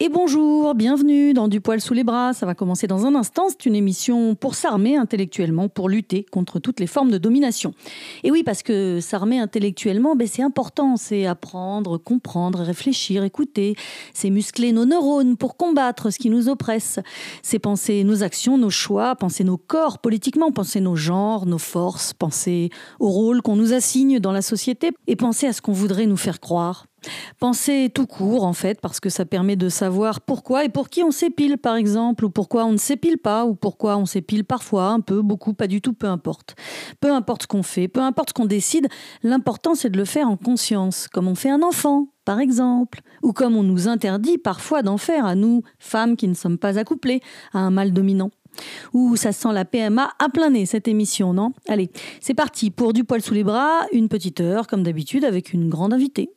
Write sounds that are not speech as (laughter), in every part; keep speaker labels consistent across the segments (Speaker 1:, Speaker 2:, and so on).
Speaker 1: Et bonjour, bienvenue dans Du poil sous les bras. Ça va commencer dans un instant. C'est une émission pour s'armer intellectuellement, pour lutter contre toutes les formes de domination. Et oui, parce que s'armer intellectuellement, ben, c'est important. C'est apprendre, comprendre, réfléchir, écouter. C'est muscler nos neurones pour combattre ce qui nous oppresse. C'est penser nos actions, nos choix, penser nos corps politiquement, penser nos genres, nos forces, penser au rôle qu'on nous assigne dans la société et penser à ce qu'on voudrait nous faire croire. Penser tout court, en fait, parce que ça permet de savoir pourquoi et pour qui on s'épile, par exemple, ou pourquoi on ne s'épile pas, ou pourquoi on s'épile parfois, un peu, beaucoup, pas du tout, peu importe. Peu importe ce qu'on fait, peu importe ce qu'on décide, l'important c'est de le faire en conscience, comme on fait un enfant, par exemple, ou comme on nous interdit parfois d'en faire à nous, femmes qui ne sommes pas accouplées à un mâle dominant. Ou ça sent la PMA à plein nez cette émission, non? Allez, c'est parti pour du poil sous les bras, une petite heure comme d'habitude avec une grande invitée.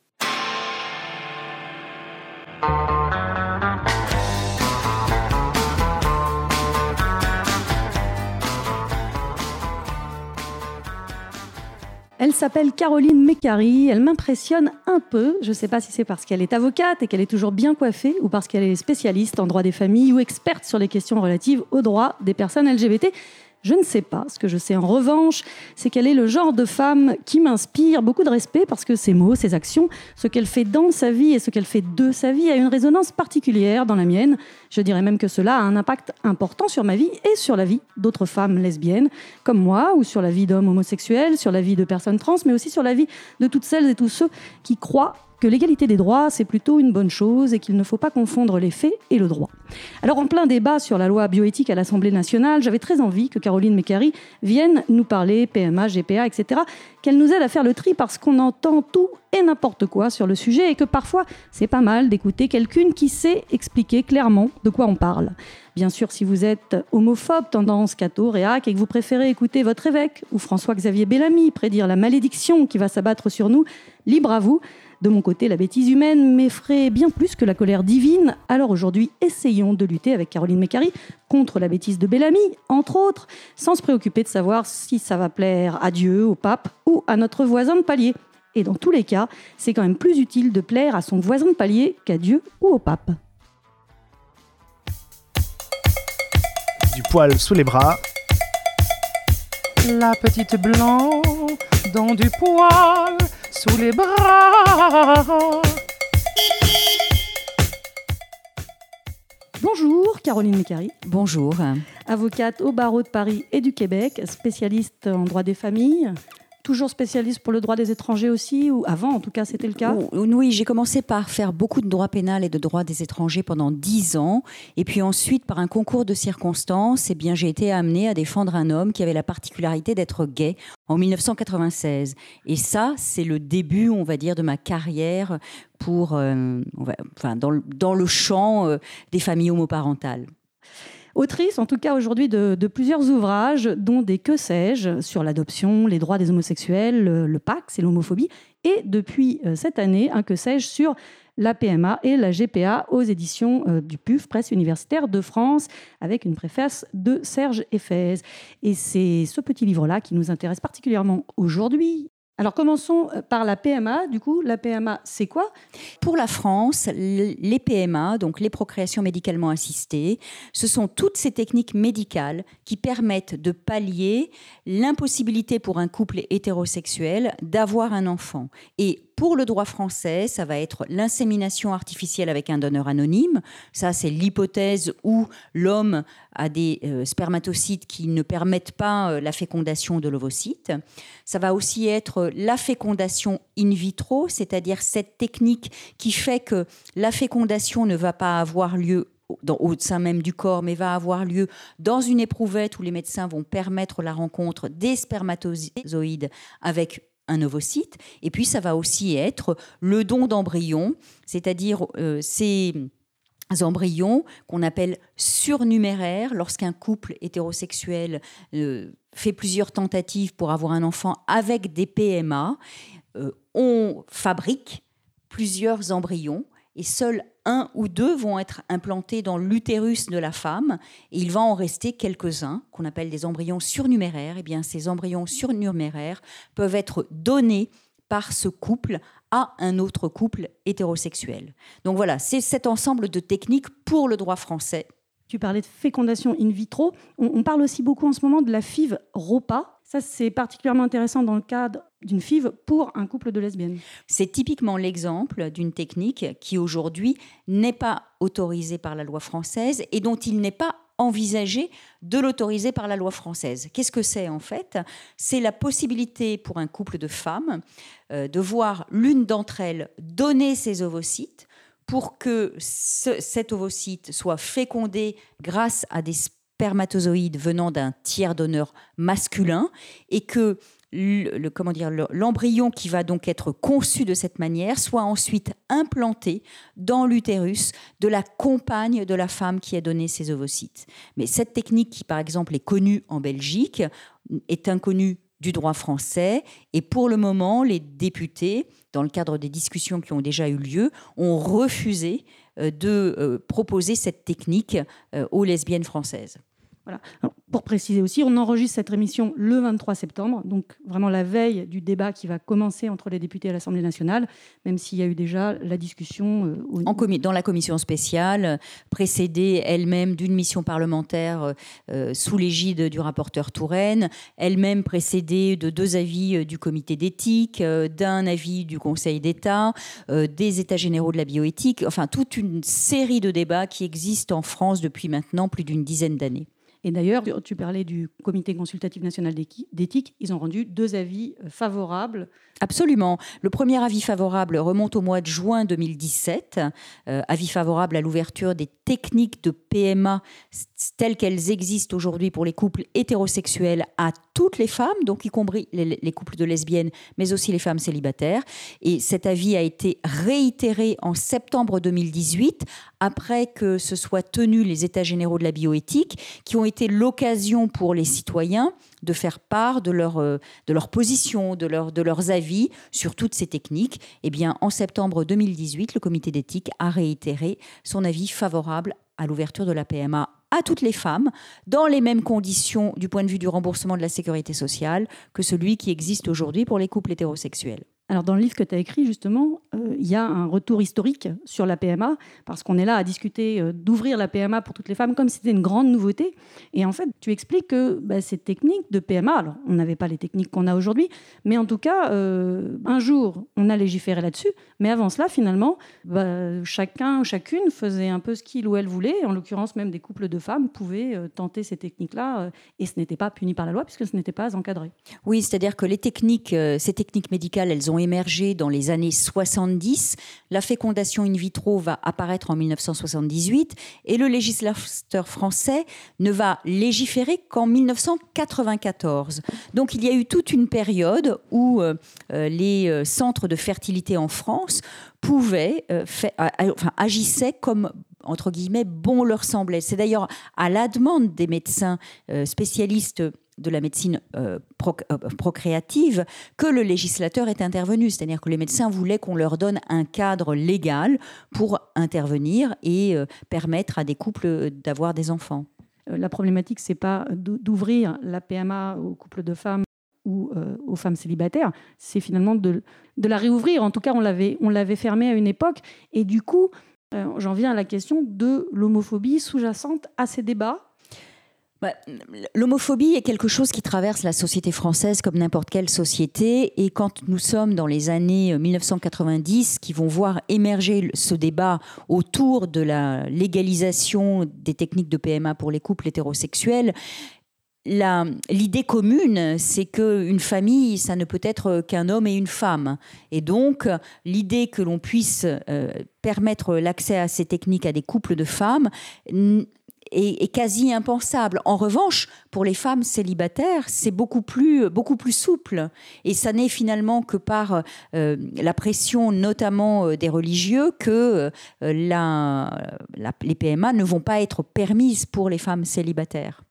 Speaker 1: Elle s'appelle Caroline Mécari. Elle m'impressionne un peu. Je ne sais pas si c'est parce qu'elle est avocate et qu'elle est toujours bien coiffée ou parce qu'elle est spécialiste en droit des familles ou experte sur les questions relatives aux droits des personnes LGBT. Je ne sais pas. Ce que je sais en revanche, c'est qu'elle est le genre de femme qui m'inspire beaucoup de respect parce que ses mots, ses actions, ce qu'elle fait dans sa vie et ce qu'elle fait de sa vie a une résonance particulière dans la mienne. Je dirais même que cela a un impact important sur ma vie et sur la vie d'autres femmes lesbiennes comme moi ou sur la vie d'hommes homosexuels, sur la vie de personnes trans, mais aussi sur la vie de toutes celles et tous ceux qui croient que l'égalité des droits, c'est plutôt une bonne chose et qu'il ne faut pas confondre les faits et le droit. Alors, en plein débat sur la loi bioéthique à l'Assemblée nationale, j'avais très envie que Caroline Mécari vienne nous parler PMA, GPA, etc., qu'elle nous aide à faire le tri parce qu'on entend tout et n'importe quoi sur le sujet et que parfois, c'est pas mal d'écouter quelqu'une qui sait expliquer clairement de quoi on parle. Bien sûr, si vous êtes homophobe, tendance catho, réac, et que vous préférez écouter votre évêque ou François-Xavier Bellamy prédire la malédiction qui va s'abattre sur nous, libre à vous. De mon côté, la bêtise humaine m'effraie bien plus que la colère divine. Alors aujourd'hui, essayons de lutter avec Caroline Mécari contre la bêtise de Bellamy, entre autres, sans se préoccuper de savoir si ça va plaire à Dieu, au pape ou à notre voisin de palier. Et dans tous les cas, c'est quand même plus utile de plaire à son voisin de palier qu'à Dieu ou au pape.
Speaker 2: Du poil sous les bras.
Speaker 3: La petite blanc dans du poil sous les bras.
Speaker 1: Bonjour Caroline Mécari.
Speaker 4: Bonjour.
Speaker 1: Avocate au barreau de Paris et du Québec, spécialiste en droit des familles, toujours spécialiste pour le droit des étrangers aussi, ou avant en tout cas c'était le cas?
Speaker 4: Oui, j'ai commencé par faire beaucoup de droit pénal et de droit des étrangers pendant dix ans, et puis ensuite par un concours de circonstances, eh bien j'ai été amenée à défendre un homme qui avait la particularité d'être gay en 1996. Et ça, c'est le début, on va dire, de ma carrière pour, euh, enfin, dans, dans, le champ euh, des familles homoparentales
Speaker 1: autrice en tout cas aujourd'hui de, plusieurs ouvrages, dont des Que sais-je sur l'adoption, les droits des homosexuels, le, PAC, c'est l'homophobie, et depuis euh, cette année, un Que sais-je sur la PMA et la GPA aux éditions euh, du PUF, Presse universitaire de France, avec une préface de Serge Ephèse. Et c'est ce petit livre-là qui nous intéresse particulièrement aujourd'hui, alors commençons euh, par la PMA. Du coup, la PMA, c'est quoi?
Speaker 4: Pour la France, les PMA, donc les procréations médicalement assistées, ce sont toutes ces techniques médicales qui permettent de pallier l'impossibilité pour un couple hétérosexuel d'avoir un enfant. Pour le droit français, ça va être l'insémination artificielle avec un donneur anonyme. Ça, c'est l'hypothèse où l'homme a des euh, spermatocytes qui ne permettent pas euh, la fécondation de l'ovocyte. Ça va aussi être la fécondation in vitro, c'est-à-dire cette technique qui fait que la fécondation ne va pas avoir lieu au sein même du corps, mais va avoir lieu dans une éprouvette où les médecins vont permettre la rencontre des spermatozoïdes avec un ovocyte. Et puis, ça va aussi être le don d'embryons, c'est-à-dire euh, ces embryons qu'on appelle surnuméraires lorsqu'un couple hétérosexuel euh, fait plusieurs tentatives pour avoir un enfant avec des PMA. Euh, on fabrique plusieurs embryons et seul un ou deux vont être implantés dans l'utérus de la femme et il va en rester quelques-uns qu'on appelle des embryons surnuméraires. Et eh bien ces embryons surnuméraires peuvent être donnés par ce couple à un autre couple hétérosexuel. Donc voilà, c'est cet ensemble de techniques pour le droit français.
Speaker 1: Tu parlais de fécondation in vitro. On, parle aussi beaucoup en ce moment de la FIV ROPA. Ça, c'est particulièrement intéressant dans le cadre d'une FIV pour un couple de lesbiennes.
Speaker 4: C'est typiquement l'exemple d'une technique qui aujourd'hui n'est pas autorisée par la loi française et dont il n'est pas envisager de l'autoriser par la loi française. Qu'est-ce que c'est en fait? C'est la possibilité pour un couple de femmes euh, de voir l'une d'entre elles donner ses ovocytes pour que cet ovocyte soit fécondé grâce à des spermatozoïdes venant d'un tiers donneur masculin et que le, l'embryon qui va donc être conçu de cette manière soit ensuite implanté dans l'utérus de la compagne de la femme qui a donné ses ovocytes. Mais cette technique qui par exemple est connue en Belgique est inconnue du droit français et pour le moment les députés dans le cadre des discussions qui ont déjà eu lieu ont refusé euh, de euh, proposer cette technique euh, aux lesbiennes françaises.
Speaker 1: Voilà. pour préciser aussi, on enregistre cette émission le 23 septembre, donc vraiment la veille du débat qui va commencer entre les députés à l'Assemblée nationale, même s'il y a eu déjà la discussion
Speaker 4: euh, en dans la commission spéciale, précédée elle-même d'une mission parlementaire euh, sous l'égide du rapporteur Touraine, elle-même précédée de deux avis euh, du comité d'éthique, d'un avis du Conseil d'État, des États généraux de la bioéthique, enfin toute une série de débats qui existent en France depuis maintenant plus d'une dizaine d'années.
Speaker 1: Et d'ailleurs, tu parlais du Comité consultatif national d'éthique, ils ont rendu deux avis euh, favorables.
Speaker 4: Absolument. Le premier avis favorable remonte au mois de juin 2017, euh, avis favorable à l'ouverture des techniques de PMA telles qu'elles existent aujourd'hui pour les couples hétérosexuels à toutes les femmes, donc y compris les, les, couples de lesbiennes, mais aussi les femmes célibataires. Et cet avis a été réitéré en septembre 2018, après que se soient tenus les États généraux de la bioéthique, qui ont été l'occasion pour les citoyens de faire part de leur, euh, de leur position, de, leur, de leurs avis sur toutes ces techniques. Eh bien, en septembre 2018, le comité d'éthique a réitéré son avis favorable à l'ouverture de la PMA à toutes les femmes, dans les mêmes conditions du point de vue du remboursement de la sécurité sociale que celui qui existe aujourd'hui pour les couples hétérosexuels.
Speaker 1: Alors dans le livre que tu as écrit, justement, euh, il y a un retour historique sur la PMA, parce qu'on est là à discuter euh, d'ouvrir la PMA pour toutes les femmes comme si c'était une grande nouveauté. Et en fait, tu expliques que bah, ces techniques de PMA, alors on n'avait pas les techniques qu'on a aujourd'hui, mais en tout cas, euh, un jour, on a légiféré là-dessus, mais avant cela, finalement, bah, chacun, chacune faisait un peu ce qu'il ou elle voulait. En l'occurrence, même des couples de femmes pouvaient tenter ces techniques-là, et ce n'était pas puni par la loi, puisque ce n'était pas encadré.
Speaker 4: Oui, c'est-à-dire que les techniques, ces techniques médicales, elles ont émergé dans les années 70. La fécondation in vitro va apparaître en 1978 et le législateur français ne va légiférer qu'en 1994. Donc il y a eu toute une période où euh, euh, les euh, centres de fertilité en France pouvaient, enfin, agissaient comme entre guillemets, bon leur semblait. C'est d'ailleurs à la demande des médecins spécialistes de la médecine euh, euh, procréative que le législateur est intervenu. C'est-à-dire que les médecins voulaient qu'on leur donne un cadre légal pour intervenir et euh, permettre à des couples d'avoir des enfants.
Speaker 1: La problématique, c'est pas d'ouvrir la PMA aux couples de femmes ou aux femmes célibataires, c'est finalement de, la réouvrir. En tout cas, on l'avait, on l'avait fermée à une époque. Et du coup, j'en viens à la question de l'homophobie sous-jacente à ces débats
Speaker 4: bah, l'homophobie est quelque chose qui traverse la société française comme n'importe quelle société. Et quand nous sommes dans les années 1990, euh, qui vont voir émerger ce débat autour de la légalisation des techniques de PMA pour les couples hétérosexuels, l'idée commune, c'est qu'une famille, ça ne peut être qu'un homme et une femme. Et donc, l'idée que l'on puisse euh, permettre l'accès à ces techniques à des couples de femmes est, quasi impensable. En revanche, pour les femmes célibataires, c'est beaucoup plus, beaucoup plus souple. Et ça n'est finalement que par euh, la pression, notamment euh, des religieux, que les PMA ne vont pas être permises pour les femmes célibataires.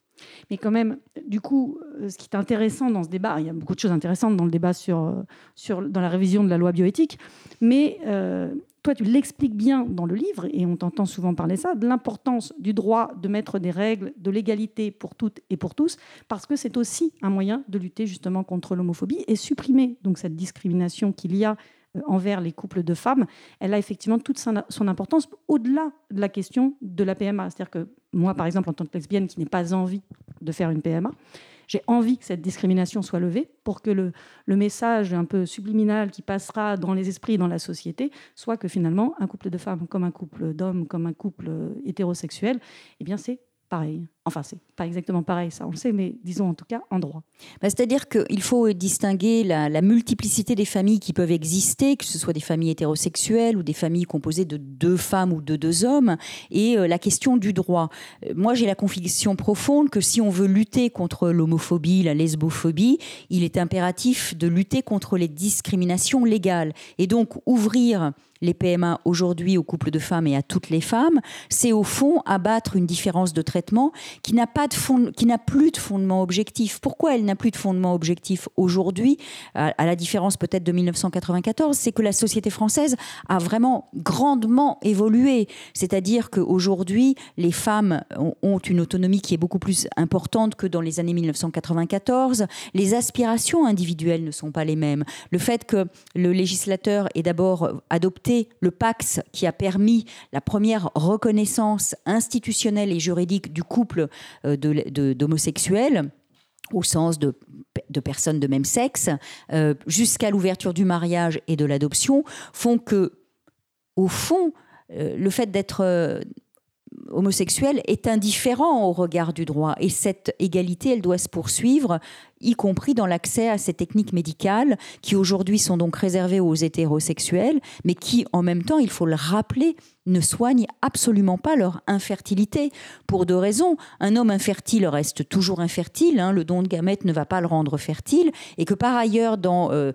Speaker 1: Mais quand même, du coup, euh, ce qui est intéressant dans ce débat, il y a beaucoup de choses intéressantes dans le débat sur, euh, sur dans la révision de la loi bioéthique, mais euh, toi, tu l'expliques bien dans le livre, et on t'entend souvent parler ça, de l'importance du droit de mettre des règles de l'égalité pour toutes et pour tous, parce que c'est aussi un moyen de lutter justement contre l'homophobie et supprimer donc cette discrimination qu'il y a envers les couples de femmes, elle a effectivement toute son importance au-delà de la question de la PMA. C'est-à-dire que moi, par exemple, en tant que lesbienne qui n'ai pas envie de faire une PMA, j'ai envie que cette discrimination soit levée pour que le, le, message un peu subliminal qui passera dans les esprits, dans la société, soit que finalement, un couple de femmes comme un couple d'hommes, comme un couple hétérosexuel, eh bien, c'est pareil. Enfin, c'est pas exactement pareil, ça on le sait, mais disons en tout cas en droit.
Speaker 4: Bah, c'est-à-dire qu'il faut distinguer la, multiplicité des familles qui peuvent exister, que ce soit des familles hétérosexuelles ou des familles composées de deux femmes ou de deux hommes, et euh, la question du droit. Euh, moi, j'ai la conviction profonde que si on veut lutter contre l'homophobie, la lesbophobie, il est impératif de lutter contre les discriminations légales. Et donc, ouvrir les PMA aujourd'hui aux couples de femmes et à toutes les femmes, c'est au fond abattre une différence de traitement qui n'a pas de fond, qui n'a plus de fondement objectif. Pourquoi elle n'a plus de fondement objectif aujourd'hui, à, la différence peut-être de 1994, c'est que la société française a vraiment grandement évolué. C'est-à-dire qu'aujourd'hui, les femmes ont une autonomie qui est beaucoup plus importante que dans les années 1994. Les aspirations individuelles ne sont pas les mêmes. Le fait que le législateur ait d'abord adopté le Pax qui a permis la première reconnaissance institutionnelle et juridique du couple euh, d'homosexuels au sens de, personnes de même sexe, euh, jusqu'à l'ouverture du mariage et de l'adoption, font que, au fond, euh, le fait d'être homosexuel est indifférent au regard du droit. Et cette égalité, elle doit se poursuivre, y compris dans l'accès à ces techniques médicales qui aujourd'hui sont donc réservées aux hétérosexuels, mais qui, en même temps, il faut le rappeler, ne soignent absolument pas leur infertilité. Pour deux raisons. Un homme infertile reste toujours infertile, hein, le don de gamètes ne va pas le rendre fertile, et que par ailleurs, dans euh,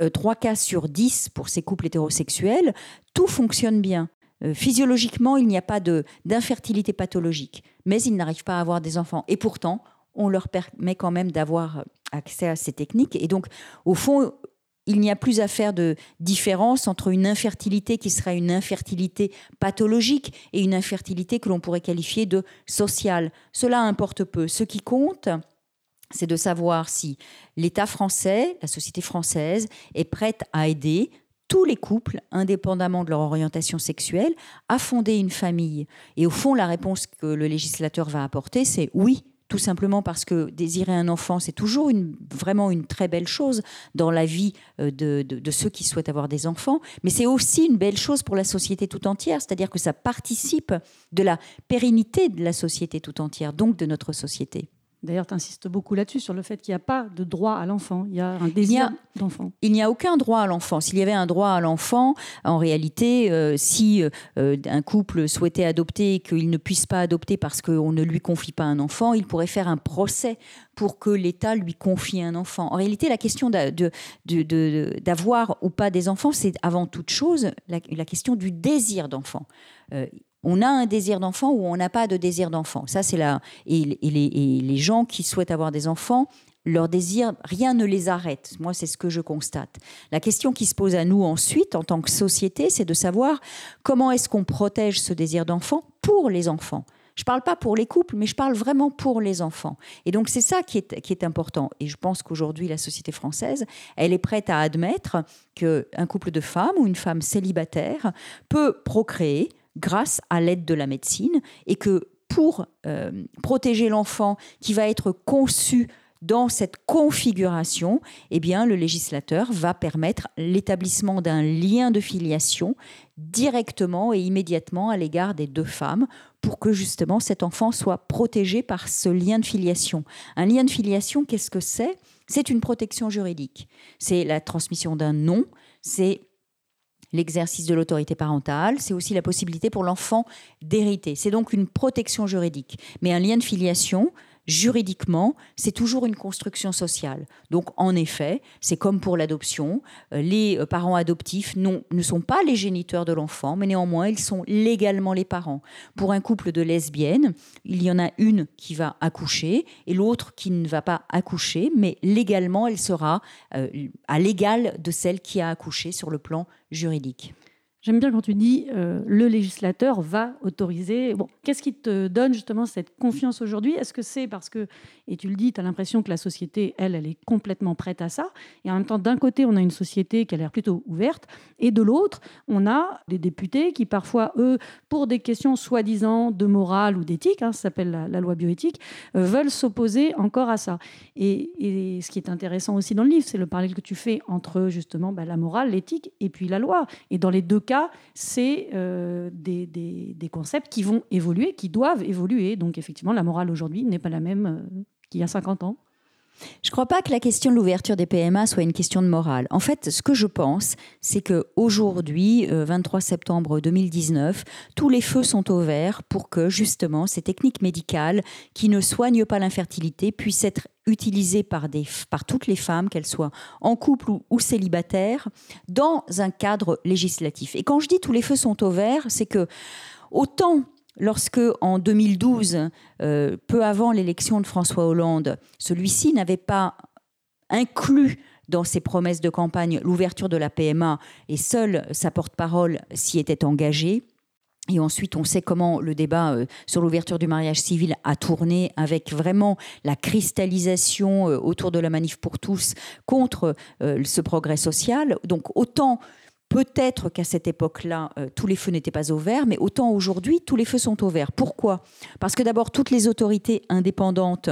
Speaker 4: euh, trois cas sur dix pour ces couples hétérosexuels, tout fonctionne bien. Euh, physiologiquement, il n'y a pas d'infertilité pathologique, mais ils n'arrivent pas à avoir des enfants. Et pourtant, on leur permet quand même d'avoir accès à ces techniques. Et donc, au fond, il n'y a plus à faire de différence entre une infertilité qui serait une infertilité pathologique et une infertilité que l'on pourrait qualifier de sociale. Cela importe peu. Ce qui compte, c'est de savoir si l'État français, la société française, est prête à aider tous les couples, indépendamment de leur orientation sexuelle, à fonder une famille. Et au fond, la réponse que le législateur va apporter, c'est oui, tout simplement parce que désirer un enfant, c'est toujours vraiment une très belle chose dans la vie euh, de, ceux qui souhaitent avoir des enfants, mais c'est aussi une belle chose pour la société tout entière, c'est-à-dire que ça participe de la pérennité de la société tout entière, donc de notre société.
Speaker 1: D'ailleurs, tu insistes beaucoup là-dessus, sur le fait qu'il n'y a pas de droit à l'enfant. Il y a un désir d'enfant.
Speaker 4: Il n'y a aucun droit à l'enfant. S'il y avait un droit à l'enfant, en réalité, euh, si euh, un couple souhaitait adopter et qu'il ne puisse pas adopter parce qu'on ne lui confie pas un enfant, il pourrait faire un procès pour que l'État lui confie un enfant. En réalité, la question d'avoir ou pas des enfants, c'est avant toute chose la, question du désir d'enfant. Euh, on a un désir d'enfant ou on n'a pas de désir d'enfant. Ça, c'est là. Et, les, gens qui souhaitent avoir des enfants, leur désir, rien ne les arrête. Moi, c'est ce que je constate. La question qui se pose à nous ensuite, en tant que société, c'est de savoir comment est-ce qu'on protège ce désir d'enfant pour les enfants. Je ne parle pas pour les couples, mais je parle vraiment pour les enfants. Et donc c'est ça qui est, qui est important. Et je pense qu'aujourd'hui, la société française, elle est prête à admettre qu'un couple de femmes ou une femme célibataire peut procréer, grâce à l'aide de la médecine et que pour euh, protéger l'enfant qui va être conçu dans cette configuration, eh bien, le législateur va permettre l'établissement d'un lien de filiation directement et immédiatement à l'égard des deux femmes pour que justement cet enfant soit protégé par ce lien de filiation. Un lien de filiation, qu'est-ce que c'est? C'est une protection juridique. C'est la transmission d'un nom, c'est l'exercice de l'autorité parentale, c'est aussi la possibilité pour l'enfant d'hériter. C'est donc une protection juridique. Mais un lien de filiation, juridiquement, c'est toujours une construction sociale. Donc, en effet, c'est comme pour l'adoption. euh, Les euh, parents adoptifs ne sont pas les géniteurs de l'enfant, mais néanmoins, ils sont légalement les parents. Pour un couple de lesbiennes, il y en a une qui va accoucher et l'autre qui ne va pas accoucher, mais légalement, elle sera euh, à l'égal de celle qui a accouché sur le plan juridique.
Speaker 1: J'aime bien quand tu dis euh, le législateur va autoriser. Bon, qu'est-ce qui te donne justement cette confiance aujourd'hui? Est-ce que c'est parce que, et tu le dis, tu as l'impression que la société, elle, elle est complètement prête à ça? Et en même temps, d'un côté, on a une société qui a l'air plutôt ouverte, et de l'autre, on a des députés qui parfois, eux, pour des questions soi-disant de morale ou d'éthique, hein, ça s'appelle la, loi bioéthique, euh, veulent s'opposer encore à ça. Et, et ce qui est intéressant aussi dans le livre, c'est le parallèle que tu fais entre justement bah, la morale, l'éthique et puis la loi. Et dans les deux cas, c'est euh, des concepts qui vont évoluer, qui doivent évoluer. Donc effectivement, la morale aujourd'hui n'est pas la même euh, qu'il y a 50 ans.
Speaker 4: Je ne crois pas que la question de l'ouverture des PMA soit une question de morale. En fait, ce que je pense, c'est que aujourd'hui, euh, 23 septembre 2019, tous les feux sont au vert pour que justement ces techniques médicales qui ne soignent pas l'infertilité puissent être utilisées par, des, par toutes les femmes, qu'elles soient en couple ou, ou célibataires, dans un cadre législatif. Et quand je dis tous les feux sont au vert, c'est que autant lorsque, en 2012, euh, peu avant l'élection de François Hollande, celui-ci n'avait pas inclus dans ses promesses de campagne l'ouverture de la PMA et seule sa porte-parole s'y était engagée. Et ensuite, on sait comment le débat euh, sur l'ouverture du mariage civil a tourné avec vraiment la cristallisation euh, autour de la manif pour tous contre ce progrès social. Donc autant peut-être qu'à cette époque-là, euh, tous les feux n'étaient pas au vert, mais autant aujourd'hui, tous les feux sont au vert. Pourquoi? Parce que d'abord, toutes les autorités indépendantes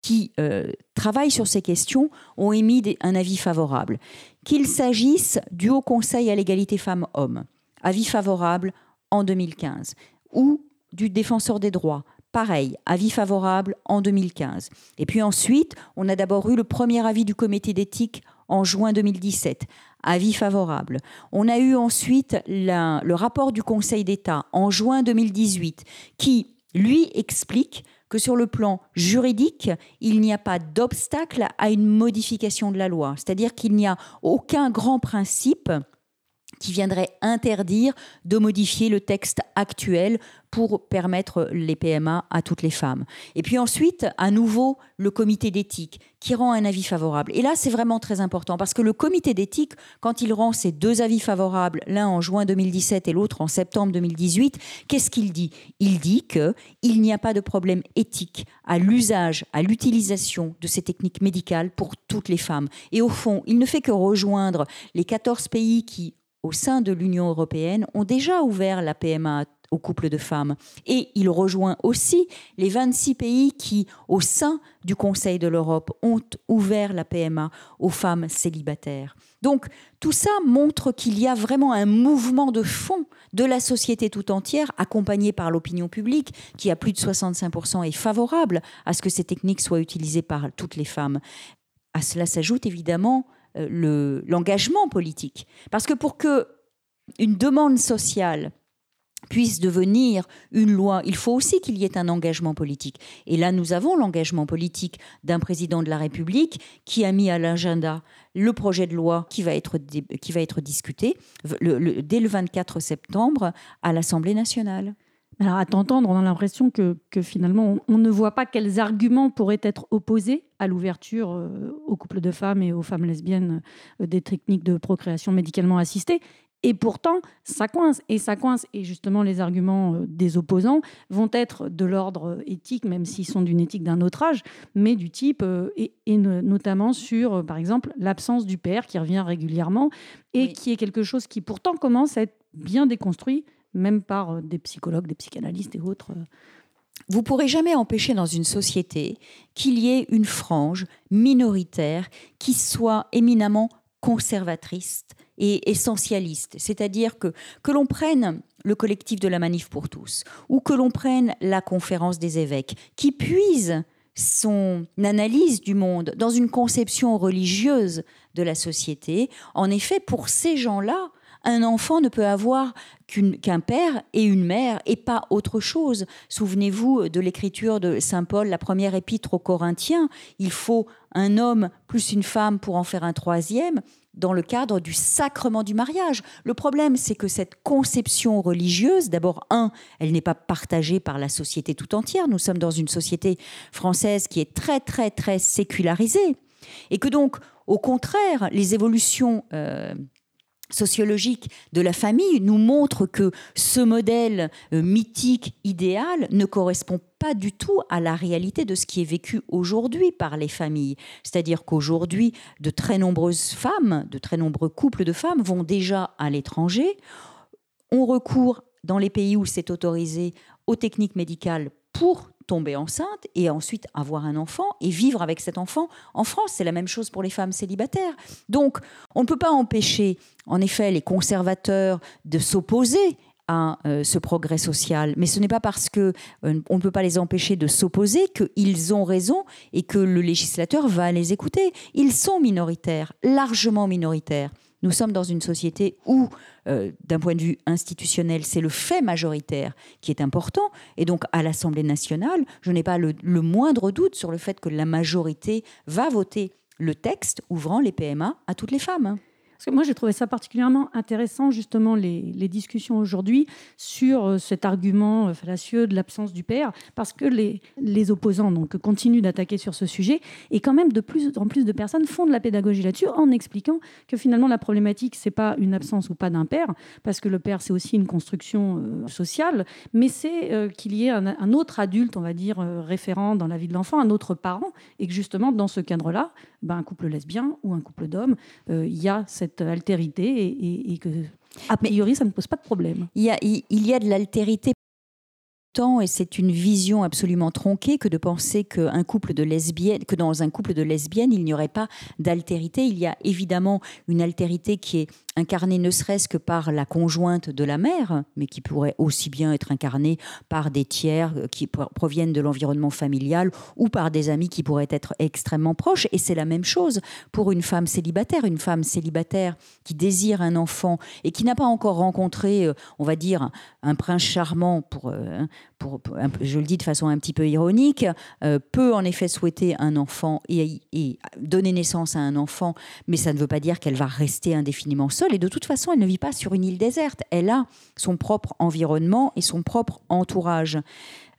Speaker 4: qui euh, travaillent sur ces questions ont émis un avis favorable. Qu'il s'agisse du Haut Conseil à l'égalité femmes-hommes, avis favorable en 2015, ou du Défenseur des droits, pareil, avis favorable en 2015. Et puis ensuite, on a d'abord eu le premier avis du comité d'éthique en juin 2017, avis favorable. On a eu ensuite le rapport du Conseil d'État en juin 2018 qui, lui, explique que sur le plan juridique, il n'y a pas d'obstacle à une modification de la loi. C'est-à-dire qu'il n'y a aucun grand principe qui viendrait interdire de modifier le texte actuel pour permettre les PMA à toutes les femmes. Et puis ensuite, à nouveau, le comité d'éthique qui rend un avis favorable. Et là, c'est vraiment très important parce que le comité d'éthique, quand il rend ses deux avis favorables, l'un en juin 2017 et l'autre en septembre 2018, qu'est-ce qu'il dit? Il dit que il n'y a pas de problème éthique à l'usage, à l'utilisation de ces techniques médicales pour toutes les femmes. Et au fond, il ne fait que rejoindre les 14 pays qui au sein de l'Union européenne ont déjà ouvert la PMA aux couples de femmes. Et il rejoint aussi les 26 pays qui, au sein du Conseil de l'Europe, ont ouvert la PMA aux femmes célibataires. Donc tout ça montre qu'il y a vraiment un mouvement de fond de la société tout entière, accompagné par l'opinion publique, qui à plus de 65% est favorable à ce que ces techniques soient utilisées par toutes les femmes. À cela s'ajoute évidemment euh, le- l'engagement politique. Parce que pour que une demande sociale puisse devenir une loi, il faut aussi qu'il y ait un engagement politique. Et là, nous avons l'engagement politique d'un président de la République qui a mis à l'agenda le projet de loi qui va être, qui va être discuté le- dès le 24 septembre à l'Assemblée nationale.
Speaker 1: Alors, à t'entendre, on a l'impression que, que finalement, on, on ne voit pas quels arguments pourraient être opposés à l'ouverture euh, aux couples de femmes et aux femmes lesbiennes euh, des techniques de procréation médicalement assistée. Et pourtant, ça coince. Et ça coince. Et justement, les arguments euh, des opposants vont être de l'ordre éthique, même s'ils sont d'une éthique d'un autre âge, mais du type, et, et no- notamment sur, par exemple, l'absence du père qui revient régulièrement et
Speaker 4: Oui.
Speaker 1: qui est quelque chose qui pourtant commence à être bien déconstruit même par euh, des psychologues, des psychanalystes et autres. euh.
Speaker 4: Vous pourrez jamais empêcher dans une société qu'il y ait une frange minoritaire qui soit éminemment conservatrice et essentialiste. C'est-à-dire que que l'on prenne le collectif de la manif pour tous ou que l'on prenne la conférence des évêques qui puise son analyse du monde dans une conception religieuse de la société, en effet, pour ces gens-là, Un enfant ne peut avoir qu'un père et une mère et pas autre chose. Souvenez-vous de l'écriture de Saint Paul, la première épître aux Corinthiens. Il faut un homme plus une femme pour en faire un troisième dans le cadre du sacrement du mariage. Le problème, c'est que cette conception religieuse, d'abord, un, elle n'est pas partagée par la société tout entière. Nous sommes dans une société française qui est très, très, très sécularisée. Et que donc, au contraire, les évolutions euh, sociologiques de la famille nous montrent que ce modèle euh, mythique, idéal, ne correspond pas du tout à la réalité de ce qui est vécu aujourd'hui par les familles. C'est-à-dire qu'aujourd'hui, de très nombreuses femmes, de très nombreux couples de femmes vont déjà à l'étranger, ont recours dans les pays où c'est autorisé aux techniques médicales pour tomber enceinte et ensuite avoir un enfant et vivre avec cet enfant en France. C'est la même chose pour les femmes célibataires. Donc, on ne peut pas empêcher, en effet, les conservateurs de s'opposer à euh, ce progrès social. Mais ce n'est pas parce que euh, on ne peut pas les empêcher de s'opposer qu'ils ont raison et que le législateur va les écouter. Ils sont minoritaires, largement minoritaires. Nous sommes dans une société où, euh, d'un point de vue institutionnel, c'est le fait majoritaire qui est important. Et donc, à l'Assemblée nationale, je n'ai pas le, moindre doute sur le fait que la majorité va voter le texte ouvrant les PMA à toutes les femmes
Speaker 1: moi, j'ai trouvé ça particulièrement intéressant, justement, les, discussions aujourd'hui sur euh, cet argument euh, fallacieux de l'absence du père, parce que les, les opposants donc, continuent d'attaquer sur ce sujet, et quand même, de plus en plus de personnes font de la pédagogie là-dessus en expliquant que finalement, la problématique, c'est pas une absence ou pas d'un père, parce que le père, c'est aussi une construction euh, sociale, mais c'est qu'il y ait un, autre adulte, on va dire, référent dans la vie de l'enfant, un autre parent, et que justement, dans ce cadre-là, ben, un couple lesbien ou un couple d'hommes, il y a cette altérité et, que, a priori, ça ne pose pas de problème.
Speaker 4: Il y a, il y a de l'altérité et c'est une vision absolument tronquée que de penser qu'un couple de lesbiennes, que dans un couple de lesbiennes, il n'y aurait pas d'altérité. Il y a évidemment une altérité qui est incarnée ne serait-ce que par la conjointe de la mère, mais qui pourrait aussi bien être incarnée par des tiers qui proviennent de l'environnement familial ou par des amis qui pourraient être extrêmement proches. Et c'est la même chose pour une femme célibataire. Une femme célibataire qui désire un enfant et qui n'a pas encore rencontré, euh, on va dire, un prince charmant pour, je le dis de façon un petit peu ironique, euh, peut en effet souhaiter un enfant et, donner naissance à un enfant, mais ça ne veut pas dire qu'elle va rester indéfiniment seule. Et de toute façon, elle ne vit pas sur une île déserte. Elle a son propre environnement et son propre entourage.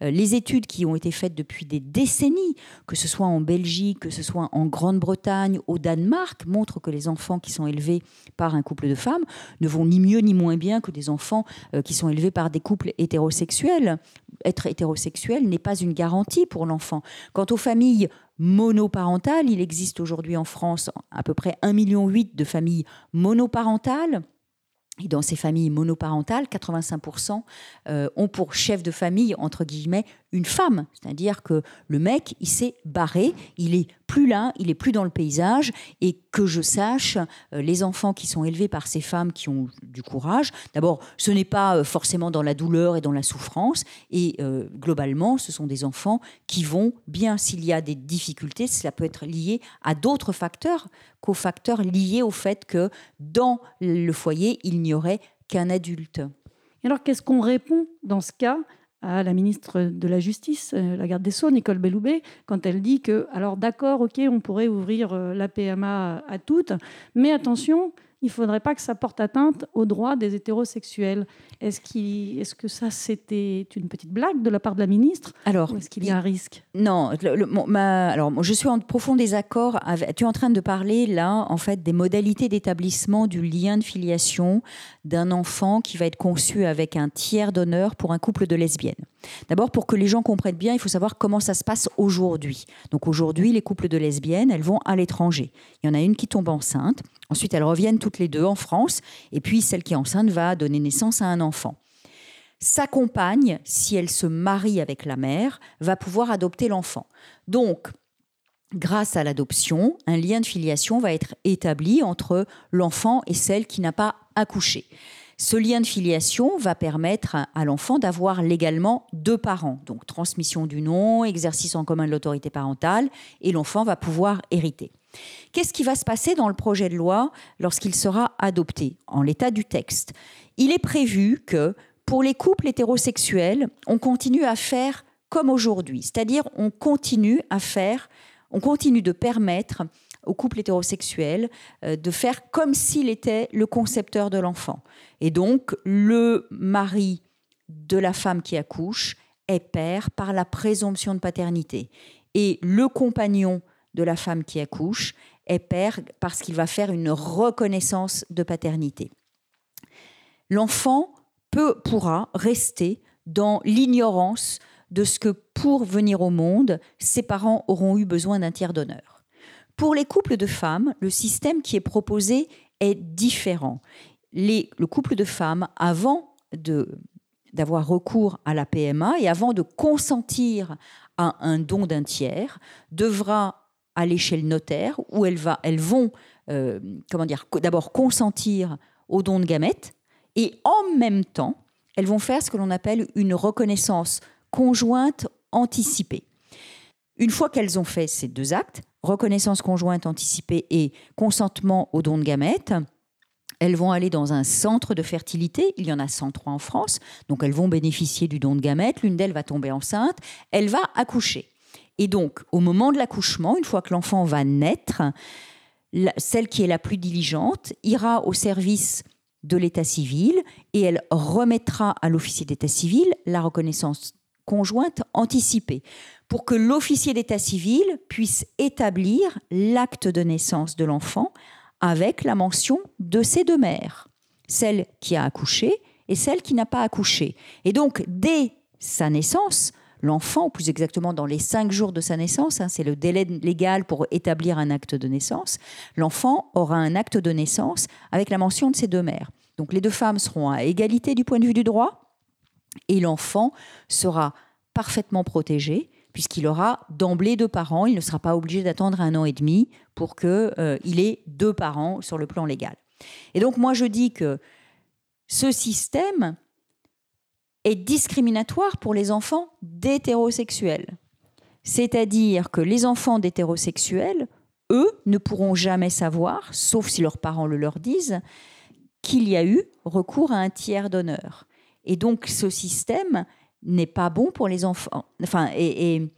Speaker 4: Euh, les études qui ont été faites depuis des décennies, que ce soit en Belgique, que ce soit en Grande-Bretagne, au Danemark, montrent que les enfants qui sont élevés par un couple de femmes ne vont ni mieux ni moins bien que des enfants euh, qui sont élevés par des couples hétérosexuels. Être hétérosexuel n'est pas une garantie pour l'enfant. Quant aux familles monoparentales, il existe aujourd'hui en France à peu près 1,8 million de familles monoparentales. Et dans ces familles monoparentales, 85% euh, ont pour chef de famille, entre guillemets, une femme. C'est-à-dire que le mec, il s'est barré, il est plus là, il est plus dans le paysage. Et que je sache, euh, les enfants qui sont élevés par ces femmes qui ont du courage, d'abord, ce n'est pas euh, forcément dans la douleur et dans la souffrance. Et globalement, ce sont des enfants qui vont, bien s'il y a des difficultés, cela peut être lié à d'autres facteurs qu'aux facteurs liés au fait que dans le foyer, il n'y aurait qu'un adulte.
Speaker 1: alors, qu'est-ce qu'on répond dans ce cas à la ministre de la Justice, euh, la garde des Sceaux, Nicole Belloubet, quand elle dit que, alors d'accord, ok, on pourrait ouvrir euh, la PMA à toutes, mais attention, il ne faudrait pas que ça porte atteinte aux droits des hétérosexuels. Est-ce est que ça, c'était une petite blague de la part de la ministre
Speaker 4: Alors,
Speaker 1: est-ce qu'il y a un risque?
Speaker 4: Non. alors, je suis en profond désaccord. tu es en train de parler là, en fait, des modalités d'établissement du lien de filiation d'un enfant qui va être conçu avec un tiers d'honneur pour un couple de lesbiennes. D'abord, pour que les gens comprennent bien, il faut savoir comment ça se passe aujourd'hui. Donc aujourd'hui, les couples de lesbiennes, elles vont à l'étranger. Il y en a une qui tombe enceinte. Ensuite, elles reviennent toutes les deux en France. Et puis, celle qui est enceinte va donner naissance à un enfant. Sa compagne, si elle se marie avec la mère, va pouvoir adopter l'enfant. Donc, grâce à l'adoption, un lien de filiation va être établi entre l'enfant et celle qui n'a pas accouché. Ce lien de filiation va permettre à l'enfant d'avoir légalement deux parents, donc transmission du nom, exercice en commun de l'autorité parentale, et l'enfant va pouvoir hériter. Qu'est-ce qui va se passer dans le projet de loi lorsqu'il sera adopté en l'état du texte? Il est prévu que pour les couples hétérosexuels, on continue à faire comme aujourd'hui, c'est-à-dire on continue à faire, on continue de permettre au couple hétérosexuel euh, de faire comme s'il était le concepteur de l'enfant. Et donc, le mari de la femme qui accouche est père par la présomption de paternité. Et le compagnon de la femme qui accouche est père parce qu'il va faire une reconnaissance de paternité. L'enfant peut, pourra rester dans l'ignorance de ce que pour venir au monde, ses parents auront eu besoin d'un tiers d'honneur. Pour les couples de femmes, le système qui est proposé est différent. le couple de femmes, avant d'avoir recours à la PMA et avant de consentir à un don d'un tiers, devra aller chez le notaire où elles, vont euh, comment dire, d'abord consentir au don de gamètes et en même temps, elles vont faire ce que l'on appelle une reconnaissance conjointe anticipée. Une fois qu'elles ont fait ces deux actes, reconnaissance conjointe anticipée et consentement au don de gamètes, elles vont aller dans un centre de fertilité, il y en a 103 en France, donc elles vont bénéficier du don de gamètes, l'une d'elles va tomber enceinte, elle va accoucher. Et donc, au moment de l'accouchement, une fois que l'enfant va naître, celle qui est la plus diligente ira au service de l'état civil et elle remettra à l'officier d'état civil la reconnaissance conjointe anticipée pour que l'officier d'état civil puisse établir l'acte de naissance de l'enfant avec la mention de ses deux mères, celle qui a accouché et celle qui n'a pas accouché. Et donc, dès sa naissance, l'enfant, plus exactement dans les cinq jours de sa naissance, hein, c'est le délai légal pour établir un acte de naissance, l'enfant aura un acte de naissance avec la mention de ses deux mères. Donc les deux femmes seront à égalité du point de vue du droit et l'enfant sera parfaitement protégé puisqu'il aura d'emblée deux parents. Il ne sera pas obligé d'attendre un an et demi pour qu'il euh, ait deux parents sur le plan légal. Et donc moi je dis que ce système est discriminatoire pour les enfants d'hétérosexuels. C'est-à-dire que les enfants d'hétérosexuels, eux, ne pourront jamais savoir, sauf si leurs parents le leur disent, qu'il y a eu recours à un tiers d'honneur. Et donc ce système n'est pas bon pour les enfants. Enfin, et,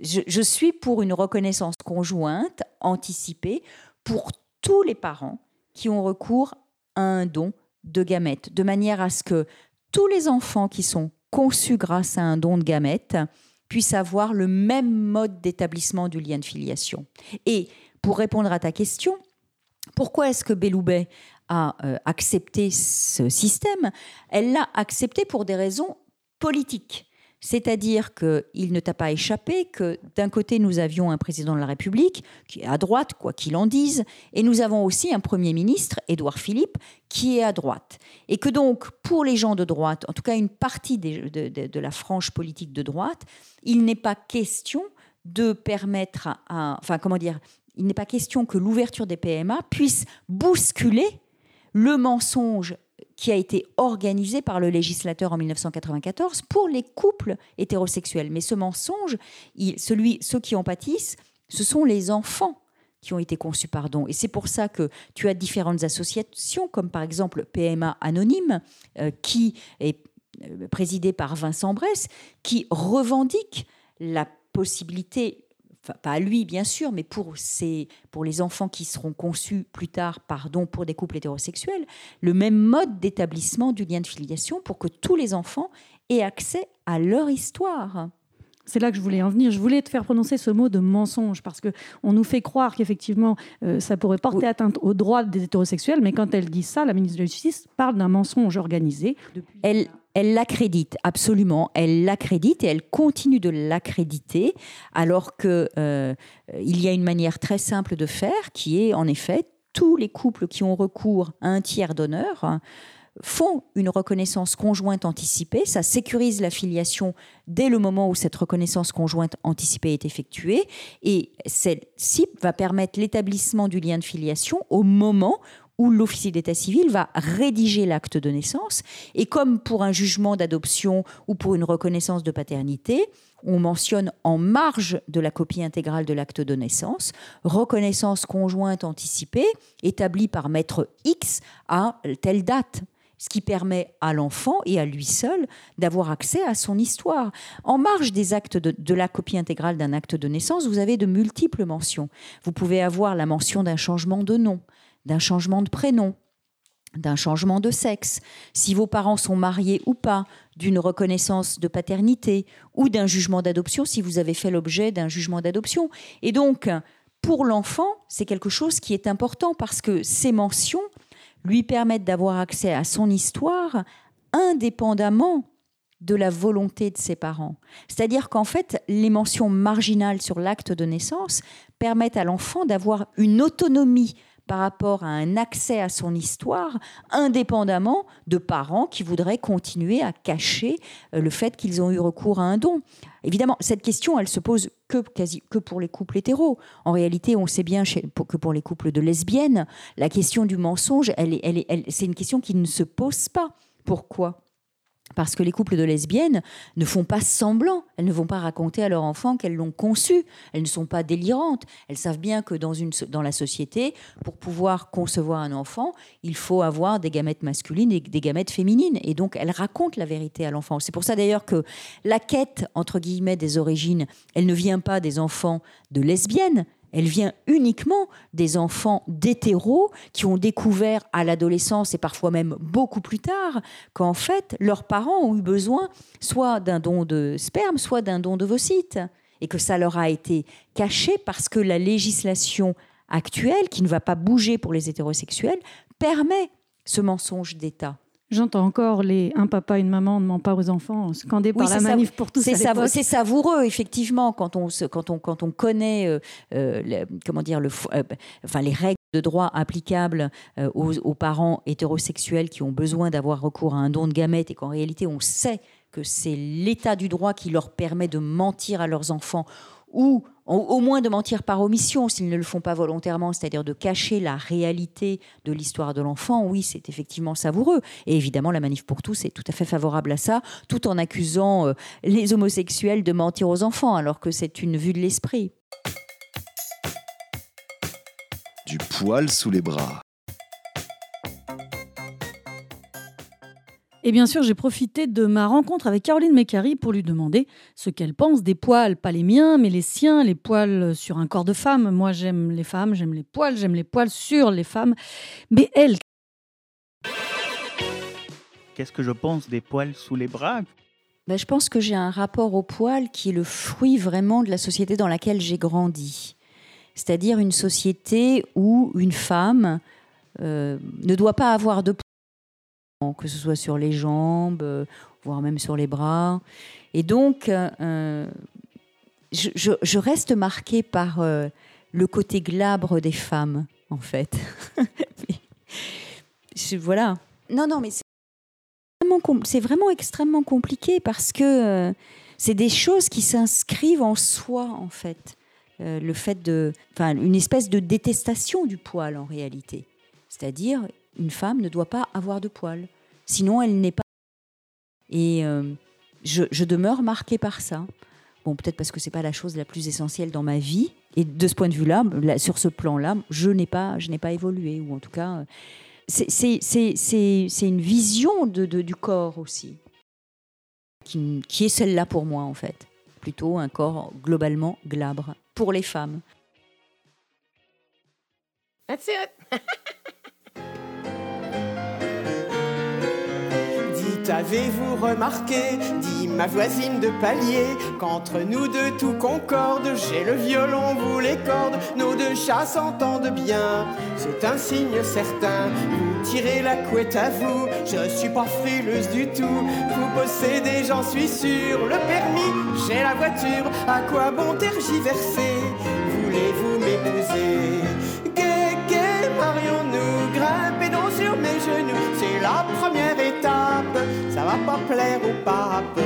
Speaker 4: je, suis pour une reconnaissance conjointe, anticipée, pour tous les parents qui ont recours à un don de gamètes, de manière à ce que tous les enfants qui sont conçus grâce à un don de gamètes puissent avoir le même mode d'établissement du lien de filiation. Et pour répondre à ta question, pourquoi est-ce que Belloubet a euh, accepté ce système? Elle l'a accepté pour des raisons politique. C'est-à-dire qu'il ne t'a pas échappé que d'un côté, nous avions un président de la République qui est à droite, quoi qu'il en dise, et nous avons aussi un Premier ministre, Édouard Philippe, qui est à droite. Et que donc, pour les gens de droite, en tout cas une partie de, la frange politique de droite, il n'est pas question de permettre à... Enfin, comment dire Il n'est pas question que l'ouverture des PMA puisse bousculer le mensonge qui a été organisé par le législateur en 1994 pour les couples hétérosexuels. Mais ce mensonge, celui, ceux qui en pâtissent, ce sont les enfants qui ont été conçus pardon. Et c'est pour ça que tu as différentes associations, comme par exemple PMA Anonyme, euh, qui est euh, présidée par Vincent Bress, qui revendique la possibilité pas à lui bien sûr, mais pour, pour les enfants qui seront conçus plus tard, pardon, pour des couples hétérosexuels, le même mode d'établissement du lien de filiation pour que tous les enfants aient accès à leur histoire.
Speaker 1: C'est là que je voulais en venir. Je voulais te faire prononcer ce mot de mensonge parce que on nous fait croire qu'effectivement euh, ça pourrait porter atteinte aux droits des hétérosexuels, mais quand elle dit ça, la ministre de la Justice parle d'un mensonge organisé.
Speaker 4: Elle, elle l'accrédite, absolument. Elle l'accrédite et elle continue de l'accréditer, alors qu'il euh, y a une manière très simple de faire qui est, en effet, tous les couples qui ont recours à un tiers d'honneur font une reconnaissance conjointe anticipée. Ça sécurise la filiation dès le moment où cette reconnaissance conjointe anticipée est effectuée. Et celle-ci va permettre l'établissement du lien de filiation au moment où l'officier d'état civil va rédiger l'acte de naissance. Et comme pour un jugement d'adoption ou pour une reconnaissance de paternité, on mentionne en marge de la copie intégrale de l'acte de naissance reconnaissance conjointe anticipée établie par maître X à telle date ce qui permet à l'enfant et à lui seul d'avoir accès à son histoire. En marge des actes de, la copie intégrale d'un acte de naissance, vous avez de multiples mentions. Vous pouvez avoir la mention d'un changement de nom, d'un changement de prénom, d'un changement de sexe, si vos parents sont mariés ou pas, d'une reconnaissance de paternité ou d'un jugement d'adoption si vous avez fait l'objet d'un jugement d'adoption. Et donc, pour l'enfant, c'est quelque chose qui est important parce que ces mentions lui permettent d'avoir accès à son histoire indépendamment de la volonté de ses parents. C'est-à-dire qu'en fait, les mentions marginales sur l'acte de naissance permettent à l'enfant d'avoir une autonomie par rapport à un accès à son histoire, indépendamment de parents qui voudraient continuer à cacher euh, le fait qu'ils ont eu recours à un don. Évidemment, cette question, elle se pose que, pour les couples hétéros. En réalité, on sait bien que pour les couples de lesbiennes, la question du mensonge, c'est une question qui ne se pose pas. Pourquoi? Parce que les couples de lesbiennes ne font pas semblant, elles ne vont pas raconter à leur enfant qu'elles l'ont conçu, elles ne sont pas délirantes, elles savent bien que dans, la société, pour pouvoir concevoir un enfant, il faut avoir des gamètes masculines et des gamètes féminines, et donc elles racontent la vérité à l'enfant. C'est pour ça d'ailleurs que la quête, entre guillemets, des origines, elle ne vient pas des enfants de lesbiennes, elle vient uniquement des enfants d'hétéros qui ont découvert à l'adolescence et parfois même beaucoup plus tard qu'en fait leurs parents ont eu besoin soit d'un don de sperme, soit d'un don de d'ovocytes et que ça leur a été caché parce que la législation actuelle, qui ne va pas bouger pour les hétérosexuels, permet ce mensonge d'État.
Speaker 1: J'entends encore les un papa, une maman ne ment pas aux enfants, par la manif pour tous.
Speaker 4: C'est savoureux, effectivement, quand on, quand on, quand on connaît euh, euh, comment dire, le, euh, enfin, les règles de droit applicables aux, aux, parents hétérosexuels qui ont besoin d'avoir recours à un don de gamètes et qu'en réalité on sait que c'est l'état du droit qui leur permet de mentir à leurs enfants ou au moins de mentir par omission s'ils ne le font pas volontairement, c'est-à-dire de cacher la réalité de l'histoire de l'enfant, oui, c'est effectivement savoureux. Et évidemment, la manif pour tous est tout à fait favorable à ça, tout en accusant euh, les homosexuels de mentir aux enfants, alors que c'est une vue de l'esprit.
Speaker 5: Du poil sous les bras.
Speaker 1: Et bien sûr, j'ai profité de ma rencontre avec Caroline Mécari pour lui demander ce qu'elle pense des poils, pas les miens, mais les siens, les poils sur un corps de femme. Moi, j'aime les femmes, j'aime les poils, j'aime les poils sur les femmes. Mais elle.
Speaker 2: Qu'est-ce que je pense des poils sous les bras?
Speaker 4: Ben, Je pense que j'ai un rapport aux poils qui est le fruit vraiment de la société dans laquelle j'ai grandi. C'est-à-dire une société où une femme euh, ne doit pas avoir de que ce soit sur les jambes, euh, voire même sur les bras. Et donc, euh, euh, je, reste marquée par le côté glabre des femmes, en fait. (laughs) voilà. Non, non, mais c'est vraiment, vraiment, extrêmement compliqué parce que c'est des choses qui s'inscrivent en soi, en fait. le fait de. Enfin, une espèce de détestation du poil, en réalité. C'est-à-dire, une femme ne doit pas avoir de poils. Sinon, elle n'est pas. Et euh, je, demeure marquée par ça. Bon, peut-être parce que c'est pas la chose la plus essentielle dans ma vie. Et de ce point de vue-là, sur ce plan-là, je n'ai pas, je n'ai pas évolué, ou en tout cas, c'est une vision de, du corps aussi, qui, est celle-là pour moi en fait. Plutôt un corps globalement glabre pour les femmes. That's. (laughs)
Speaker 6: Avez-vous remarqué, dit ma voisine de palier, qu'entre nous deux tout concorde, j'ai le violon, vous les cordes, nos deux chats s'entendent bien, c'est un signe certain, vous tirez la couette à vous, je suis pas frileuse du tout, vous possédez, j'en suis sûr, le permis, j'ai la voiture, à quoi bon tergiverser, voulez-vous m'épouser? Pas plaire au pape.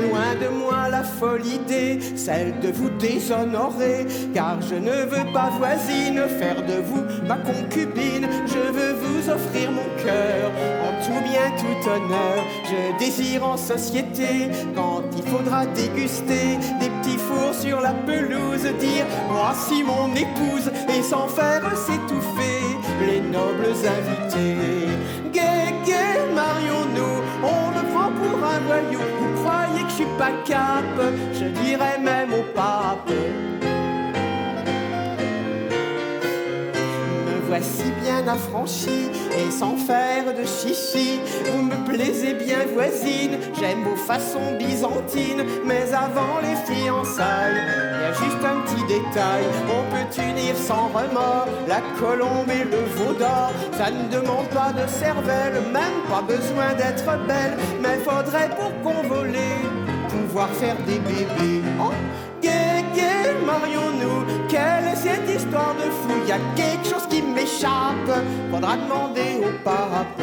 Speaker 6: Loin de moi la folle idée, celle de vous déshonorer, car je ne veux pas voisine faire de vous ma concubine, je veux vous offrir mon cœur en tout bien, tout honneur. Je désire en société, quand il faudra déguster des petits fours sur la pelouse, dire voici mon épouse et sans faire s'étouffer les nobles invités. Vous croyez que je suis pas cap, je dirais même au pape. Voici bien affranchi et sans faire de chichi. Vous me plaisez bien voisine, j'aime vos façons byzantines, mais avant les fiançailles, il y a juste un petit détail. On peut unir sans remords la colombe et le veau. Ça ne demande pas de cervelle, même pas besoin d'être belle, mais faudrait pour convoler pouvoir faire des bébés. Oh, gay, gay, marions-nous. Cette histoire de fou Y a quelque chose qui m'échappe. Faudra demander au pape.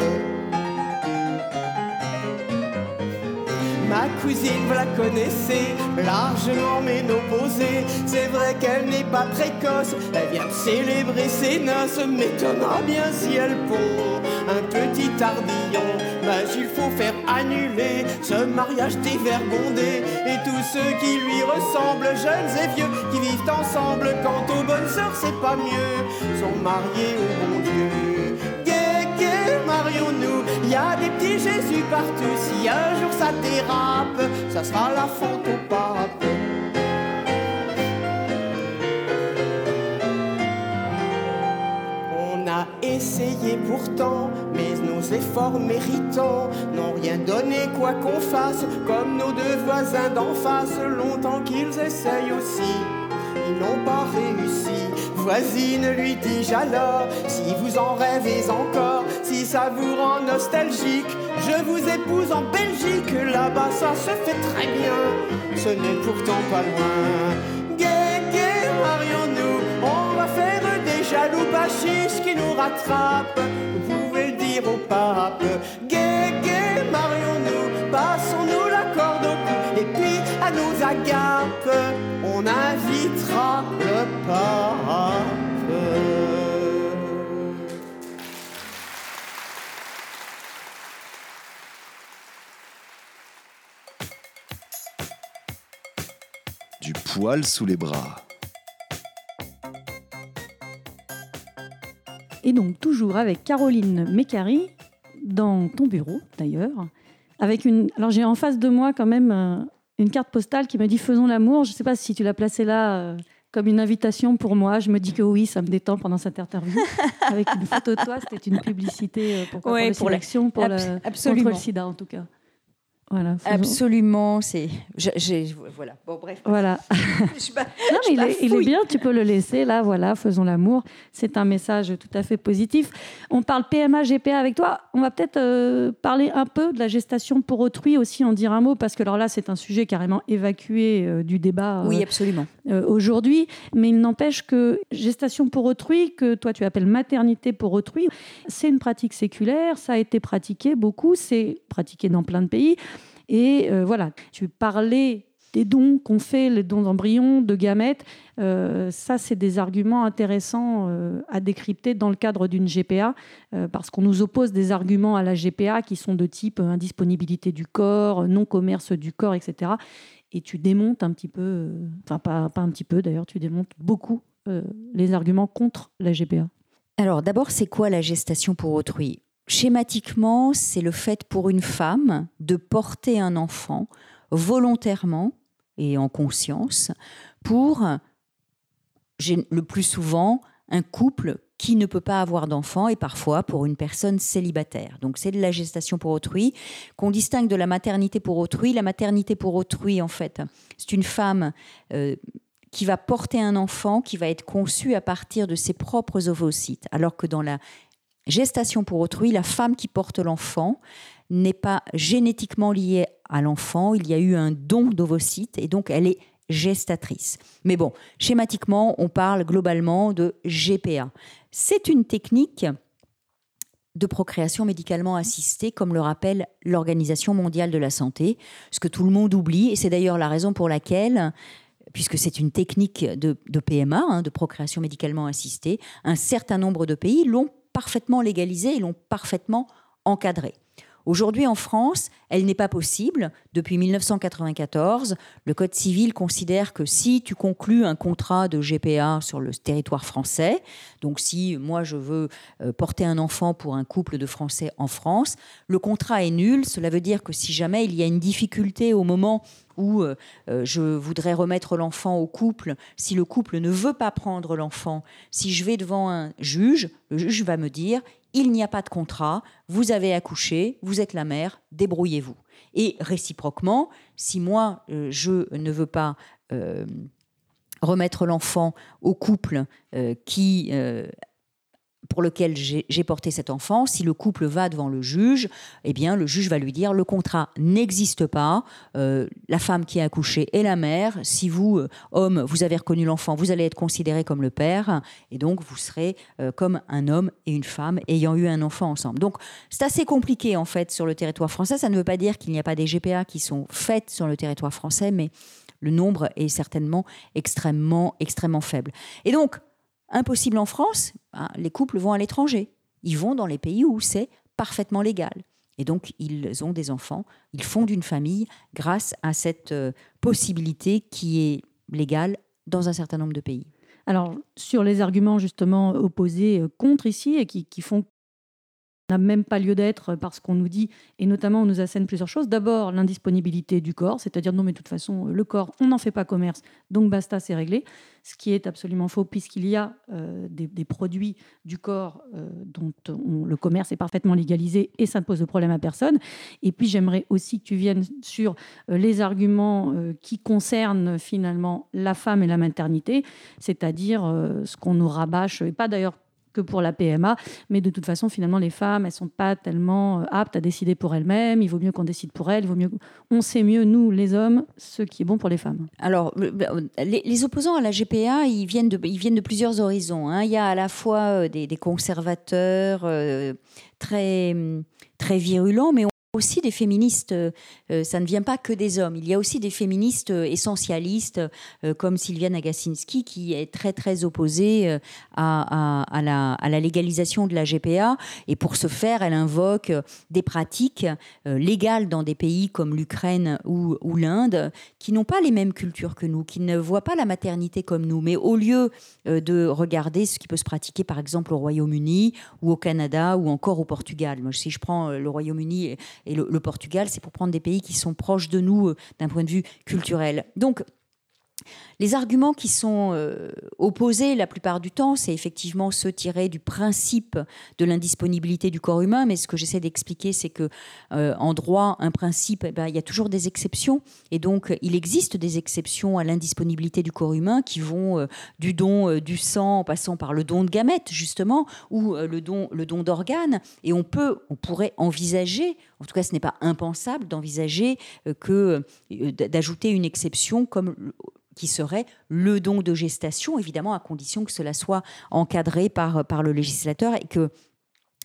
Speaker 6: Ma cousine, vous la connaissez, largement ménopausée. C'est vrai qu'elle n'est pas précoce, elle vient de célébrer ses noces. M'étonnera bien si elle pond un petit tardillon. Il faut faire annuler ce mariage dévergondé. Et tous ceux qui lui ressemblent, jeunes et vieux, qui vivent ensemble. Quant aux bonnes sœurs, c'est pas mieux, sont mariés au bon Dieu. Gay, marions-nous, y a des petits Jésus partout. Si un jour ça dérape, ça sera la faute au pape. Essayé pourtant, mais nos efforts méritants n'ont rien donné quoi qu'on fasse, comme nos deux voisins d'en face, longtemps qu'ils essayent aussi. Ils n'ont pas réussi. Voisine, lui dis-je alors, si vous en rêvez encore, si ça vous rend nostalgique, je vous épouse en Belgique, là-bas ça se fait très bien, ce n'est pourtant pas loin. Bachiches qui nous rattrapent. Vous pouvez dire au pape. Gay, gay, marions-nous, passons-nous la corde au cou. Et puis à nos agapes, on invitera le pape.
Speaker 5: Du poil sous les bras.
Speaker 1: Et donc, toujours avec Caroline Mécari, dans ton bureau d'ailleurs, avec une. Alors, j'ai en face de moi quand même euh, une carte postale qui me dit Faisons l'amour. Je ne sais pas si tu l'as placée là euh, comme une invitation pour moi. Je me dis que oui, ça me détend pendant cette interview. avec une photo de toi, c'était une publicité euh, pourquoi,
Speaker 4: Ouais,
Speaker 1: pour,
Speaker 4: pour la-
Speaker 1: sélection, pour,
Speaker 4: absolument.
Speaker 1: contre le sida en tout cas. Voilà.
Speaker 4: Absolument, c'est. Voilà. Bon, bref.
Speaker 1: Voilà. (laughs)
Speaker 4: Je (laughs)
Speaker 1: Non, mais il, est, il est bien, tu peux le laisser là, voilà, faisons l'amour. C'est un message tout à fait positif. On parle PMA, GPA avec toi. On va peut-être euh, parler un peu de la gestation pour autrui aussi, en dire un mot, parce que alors là, c'est un sujet carrément évacué euh, du débat euh,
Speaker 4: Oui, absolument.
Speaker 1: euh, aujourd'hui. Mais il n'empêche que gestation pour autrui, que toi tu appelles maternité pour autrui, c'est une pratique séculaire, ça a été pratiqué beaucoup, c'est pratiqué dans plein de pays. Et euh, voilà, tu parlais des dons qu'on fait, les dons d'embryons, de gamètes, euh, ça c'est des arguments intéressants euh, à décrypter dans le cadre d'une GPA, parce qu'on nous oppose des arguments à la GPA qui sont de type indisponibilité du corps, non-commerce du corps, etc et tu démontes un petit peu, enfin pas, un petit peu d'ailleurs, tu démontes beaucoup les arguments contre la GPA.
Speaker 4: Alors d'abord, c'est quoi la gestation pour autrui? Schématiquement, c'est le fait pour une femme de porter un enfant volontairement et en conscience pour, le plus souvent, un couple qui ne peut pas avoir d'enfant et parfois pour une personne célibataire. Donc c'est de la gestation pour autrui qu'on distingue de la maternité pour autrui. La maternité pour autrui, en fait, c'est une femme euh, qui va porter un enfant qui va être conçu à partir de ses propres ovocytes, alors que dans la gestation pour autrui, la femme qui porte l'enfant n'est pas génétiquement liée à l'enfant, il y a eu un don d'ovocytes et donc elle est gestatrice. Mais bon, schématiquement, on parle globalement de GPA. C'est une technique de procréation médicalement assistée, comme le rappelle l'Organisation mondiale de la santé, ce que tout le monde oublie, et c'est d'ailleurs la raison pour laquelle, puisque c'est une technique de, PMA, hein, de procréation médicalement assistée, un certain nombre de pays l'ont parfaitement légalisée et l'ont parfaitement encadrée. Aujourd'hui, en France, elle n'est pas possible. Depuis 1994, le Code civil considère que si tu conclus un contrat de GPA sur le territoire français, donc si moi je veux euh, porter un enfant pour un couple de Français en France, le contrat est nul. Cela veut dire que si jamais il y a une difficulté au moment où euh, euh, je voudrais remettre l'enfant au couple, si le couple ne veut pas prendre l'enfant, si je vais devant un juge, le juge va me dire il n'y a pas de contrat, vous avez accouché, vous êtes la mère, débrouillez-vous. Et réciproquement, si moi, euh, je ne veux pas remettre l'enfant au couple qui pour lequel j'ai porté cet enfant, si le couple va devant le juge, eh bien, le juge va lui dire le contrat n'existe pas, euh, la femme qui a accouché est la mère. Si vous, euh, homme, vous avez reconnu l'enfant, vous allez être considéré comme le père, et donc vous serez euh, comme un homme et une femme ayant eu un enfant ensemble. Donc, c'est assez compliqué en fait sur le territoire français. Ça ne veut pas dire qu'il n'y a pas des GPA qui sont faites sur le territoire français, mais le nombre est certainement extrêmement, extrêmement faible. Et donc, Impossible en France, ben, les couples vont à l'étranger. Ils vont dans les pays où c'est parfaitement légal. Et donc, ils ont des enfants, ils fondent une famille grâce à cette euh, possibilité qui est légale dans un certain nombre de pays.
Speaker 1: Alors, sur les arguments justement opposés euh, contre ici et qui, qui font n'a même pas lieu d'être parce qu'on nous dit, et notamment on nous assène plusieurs choses. D'abord, l'indisponibilité du corps, c'est-à-dire non mais de toute façon, le corps, on n'en fait pas commerce, donc basta, c'est réglé. Ce qui est absolument faux puisqu'il y a euh, des, produits du corps euh, dont le commerce est parfaitement légalisé et ça ne pose de problème à personne. Et puis j'aimerais aussi que tu viennes sur euh, les arguments qui concernent finalement la femme et la maternité, c'est-à-dire ce qu'on nous rabâche, et pas d'ailleurs que pour la PMA. Mais de toute façon, finalement, les femmes, elles sont pas tellement euh, aptes à décider pour elles-mêmes. Il vaut mieux qu'on décide pour elles. Il vaut mieux, on sait mieux nous, les hommes, ce qui est bon pour les femmes.
Speaker 4: Alors, les, opposants à la GPA, ils viennent de, ils viennent de plusieurs horizons. Hein. Il y a à la fois euh, des, conservateurs euh, très très virulents, mais aussi des féministes, euh, euh, ça ne vient pas que des hommes. Il y a aussi des féministes euh, essentialistes comme Sylviane Agacinski qui est très très opposée à, la, légalisation de la GPA et pour ce faire, elle invoque des pratiques légales dans des pays comme l'Ukraine ou, ou l'Inde qui n'ont pas les mêmes cultures que nous, qui ne voient pas la maternité comme nous, mais au lieu de regarder ce qui peut se pratiquer par exemple au Royaume-Uni ou au Canada ou encore au Portugal. Moi, si je prends le Royaume-Uni et le, Portugal, c'est pour prendre des pays qui sont proches de nous euh, d'un point de vue culturel. Donc, les arguments qui sont euh, opposés la plupart du temps, c'est effectivement ceux tirés du principe de l'indisponibilité du corps humain. Mais ce que j'essaie d'expliquer, c'est que euh, en droit, un principe, eh ben, il y a toujours des exceptions. Et donc, il existe des exceptions à l'indisponibilité du corps humain qui vont du don du sang en passant par le don de gamètes, justement, ou le don, le don d'organes. Et on peut, on pourrait envisager, en tout cas, ce n'est pas impensable d'envisager que d'ajouter une exception comme qui serait le don de gestation, évidemment à condition que cela soit encadré par, par le législateur et que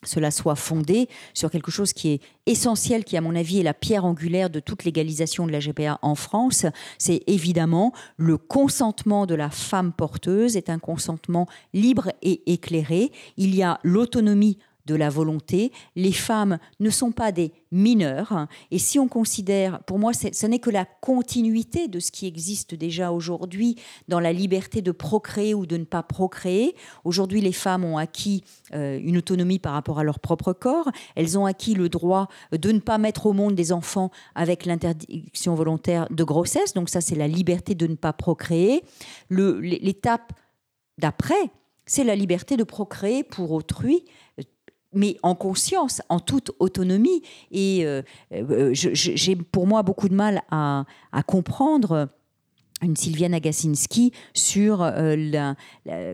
Speaker 4: cela soit fondé sur quelque chose qui est essentiel, qui à mon avis est la pierre angulaire de toute légalisation de la GPA en France, c'est évidemment le consentement de la femme porteuse est un consentement libre et éclairé. Il y a l'autonomie de la volonté. Les femmes ne sont pas des mineurs. Et si on considère, pour moi, ce n'est que la continuité de ce qui existe déjà aujourd'hui dans la liberté de procréer ou de ne pas procréer. Aujourd'hui, les femmes ont acquis euh, une autonomie par rapport à leur propre corps. Elles ont acquis le droit de ne pas mettre au monde des enfants avec l'interdiction volontaire de grossesse. Donc ça, c'est la liberté de ne pas procréer. L'étape d'après, c'est la liberté de procréer pour autrui mais en conscience, en toute autonomie. Et euh, euh, j'ai pour moi beaucoup de mal à, comprendre une Sylviane Agacinski sur euh, la,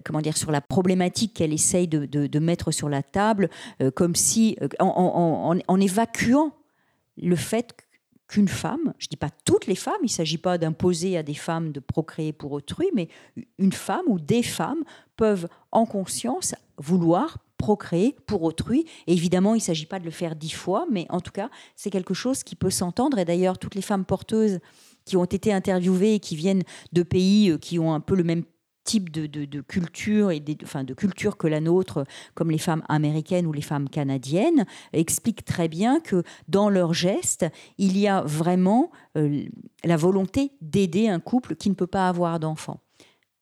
Speaker 4: comment dire sur la problématique qu'elle essaye de, mettre sur la table, comme si en, évacuant le fait qu'une femme, je ne dis pas toutes les femmes, il ne s'agit pas d'imposer à des femmes de procréer pour autrui, mais une femme ou des femmes peuvent en conscience vouloir procréer pour autrui. Et évidemment, il ne s'agit pas de le faire dix fois, mais en tout cas, c'est quelque chose qui peut s'entendre. Et d'ailleurs, toutes les femmes porteuses qui ont été interviewées et qui viennent de pays euh, qui ont un peu le même type de, culture et des, de culture que la nôtre, comme les femmes américaines ou les femmes canadiennes, expliquent très bien que dans leurs gestes, il y a vraiment euh, la volonté d'aider un couple qui ne peut pas avoir d'enfants.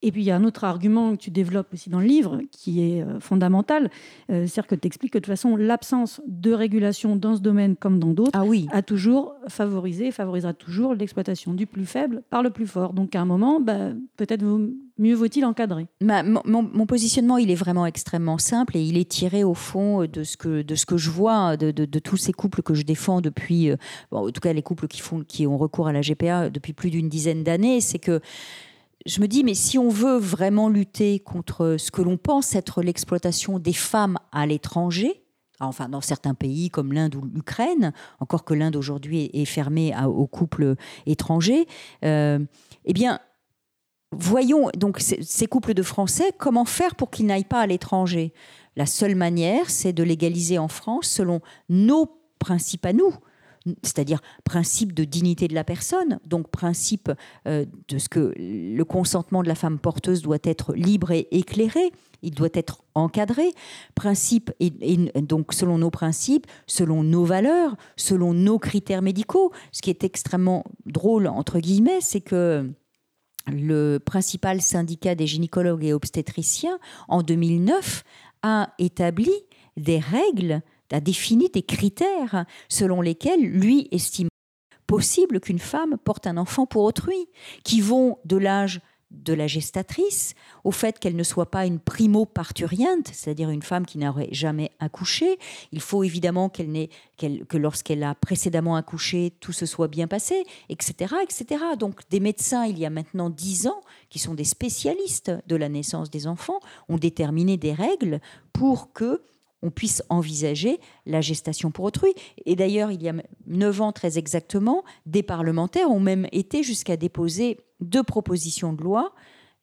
Speaker 1: Et puis il y a un autre argument que tu développes aussi dans le livre qui est euh, fondamental, euh, c'est-à-dire que tu expliques que de toute façon l'absence de régulation dans ce domaine comme dans d'autres
Speaker 4: ah oui.
Speaker 1: a toujours favorisé, favorisera toujours l'exploitation du plus faible par le plus fort. Donc à un moment, bah, peut-être mieux vaut-il encadrer.
Speaker 4: mon, positionnement, il est vraiment extrêmement simple et il est tiré au fond de ce que, de ce que je vois de, de, tous ces couples que je défends depuis, euh, en tout cas les couples qui, font, qui ont recours à la GPA depuis plus d'une dizaine d'années, c'est que je me dis, mais si on veut vraiment lutter contre ce que l'on pense être l'exploitation des femmes à l'étranger, enfin dans certains pays comme l'Inde ou l'Ukraine, encore que l'Inde aujourd'hui est fermée aux couples étrangers, euh, eh bien, voyons donc ces couples de Français, comment faire pour qu'ils n'aillent pas à l'étranger? La seule manière, c'est de légaliser en France selon nos principes à nous c'est-à-dire principe de dignité de la personne, donc principe euh, de ce que le consentement de la femme porteuse doit être libre et éclairé, il doit être encadré, principe donc selon nos principes, selon nos valeurs, selon nos critères médicaux. Ce qui est extrêmement drôle entre guillemets, c'est que le principal syndicat des gynécologues et obstétriciens en 2009 a établi des règles a défini des critères selon lesquels lui estime possible qu'une femme porte un enfant pour autrui, qui vont de l'âge de la gestatrice, au fait qu'elle ne soit pas une primo-parturiente, c'est-à-dire une femme qui n'aurait jamais accouché. Il faut évidemment qu'elle que lorsqu'elle a précédemment accouché, tout se soit bien passé, etc., etc. Donc des médecins, il y a maintenant dix ans, qui sont des spécialistes de la naissance des enfants, ont déterminé des règles pour que on puisse envisager la gestation pour autrui. Et d'ailleurs, il y a neuf ans très exactement, des parlementaires ont même été jusqu'à déposer deux propositions de loi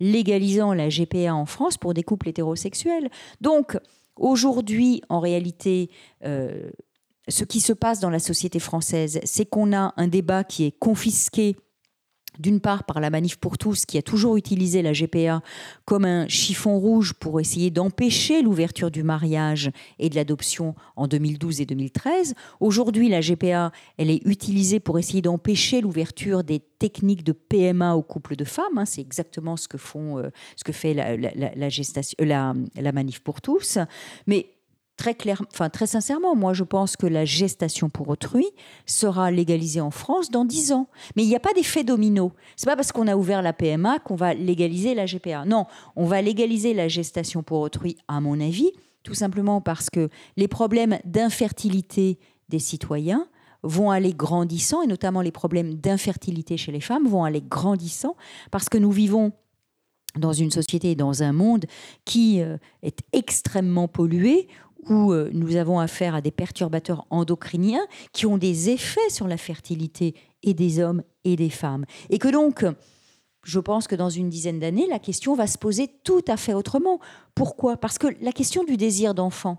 Speaker 4: légalisant la GPA en France pour des couples hétérosexuels. Donc, aujourd'hui, en réalité, euh, ce qui se passe dans la société française, c'est qu'on a un débat qui est confisqué d'une part par la Manif pour tous, qui a toujours utilisé la GPA comme un chiffon rouge pour essayer d'empêcher l'ouverture du mariage et de l'adoption en 2012 et 2013. Aujourd'hui, la GPA, elle est utilisée pour essayer d'empêcher l'ouverture des techniques de PMA aux couples de femmes. Hein. C'est exactement ce que euh, fait la, la Manif pour tous. Mais très clair, enfin très sincèrement, moi je pense que la gestation pour autrui sera légalisée en France dans 10 ans. Mais il n'y a pas d'effet domino. C'est pas parce qu'on a ouvert la PMA qu'on va légaliser la GPA. Non, on va légaliser la gestation pour autrui, à mon avis, tout simplement parce que les problèmes d'infertilité des citoyens vont aller grandissant, et notamment les problèmes d'infertilité chez les femmes vont aller grandissant, parce que nous vivons dans une société, dans un monde qui euh, est extrêmement pollué, où euh, nous avons affaire à des perturbateurs endocriniens qui ont des effets sur la fertilité et des hommes et des femmes. Et que donc, je pense que dans une dizaine d'années, la question va se poser tout à fait autrement. Pourquoi? Parce que la question du désir d'enfant,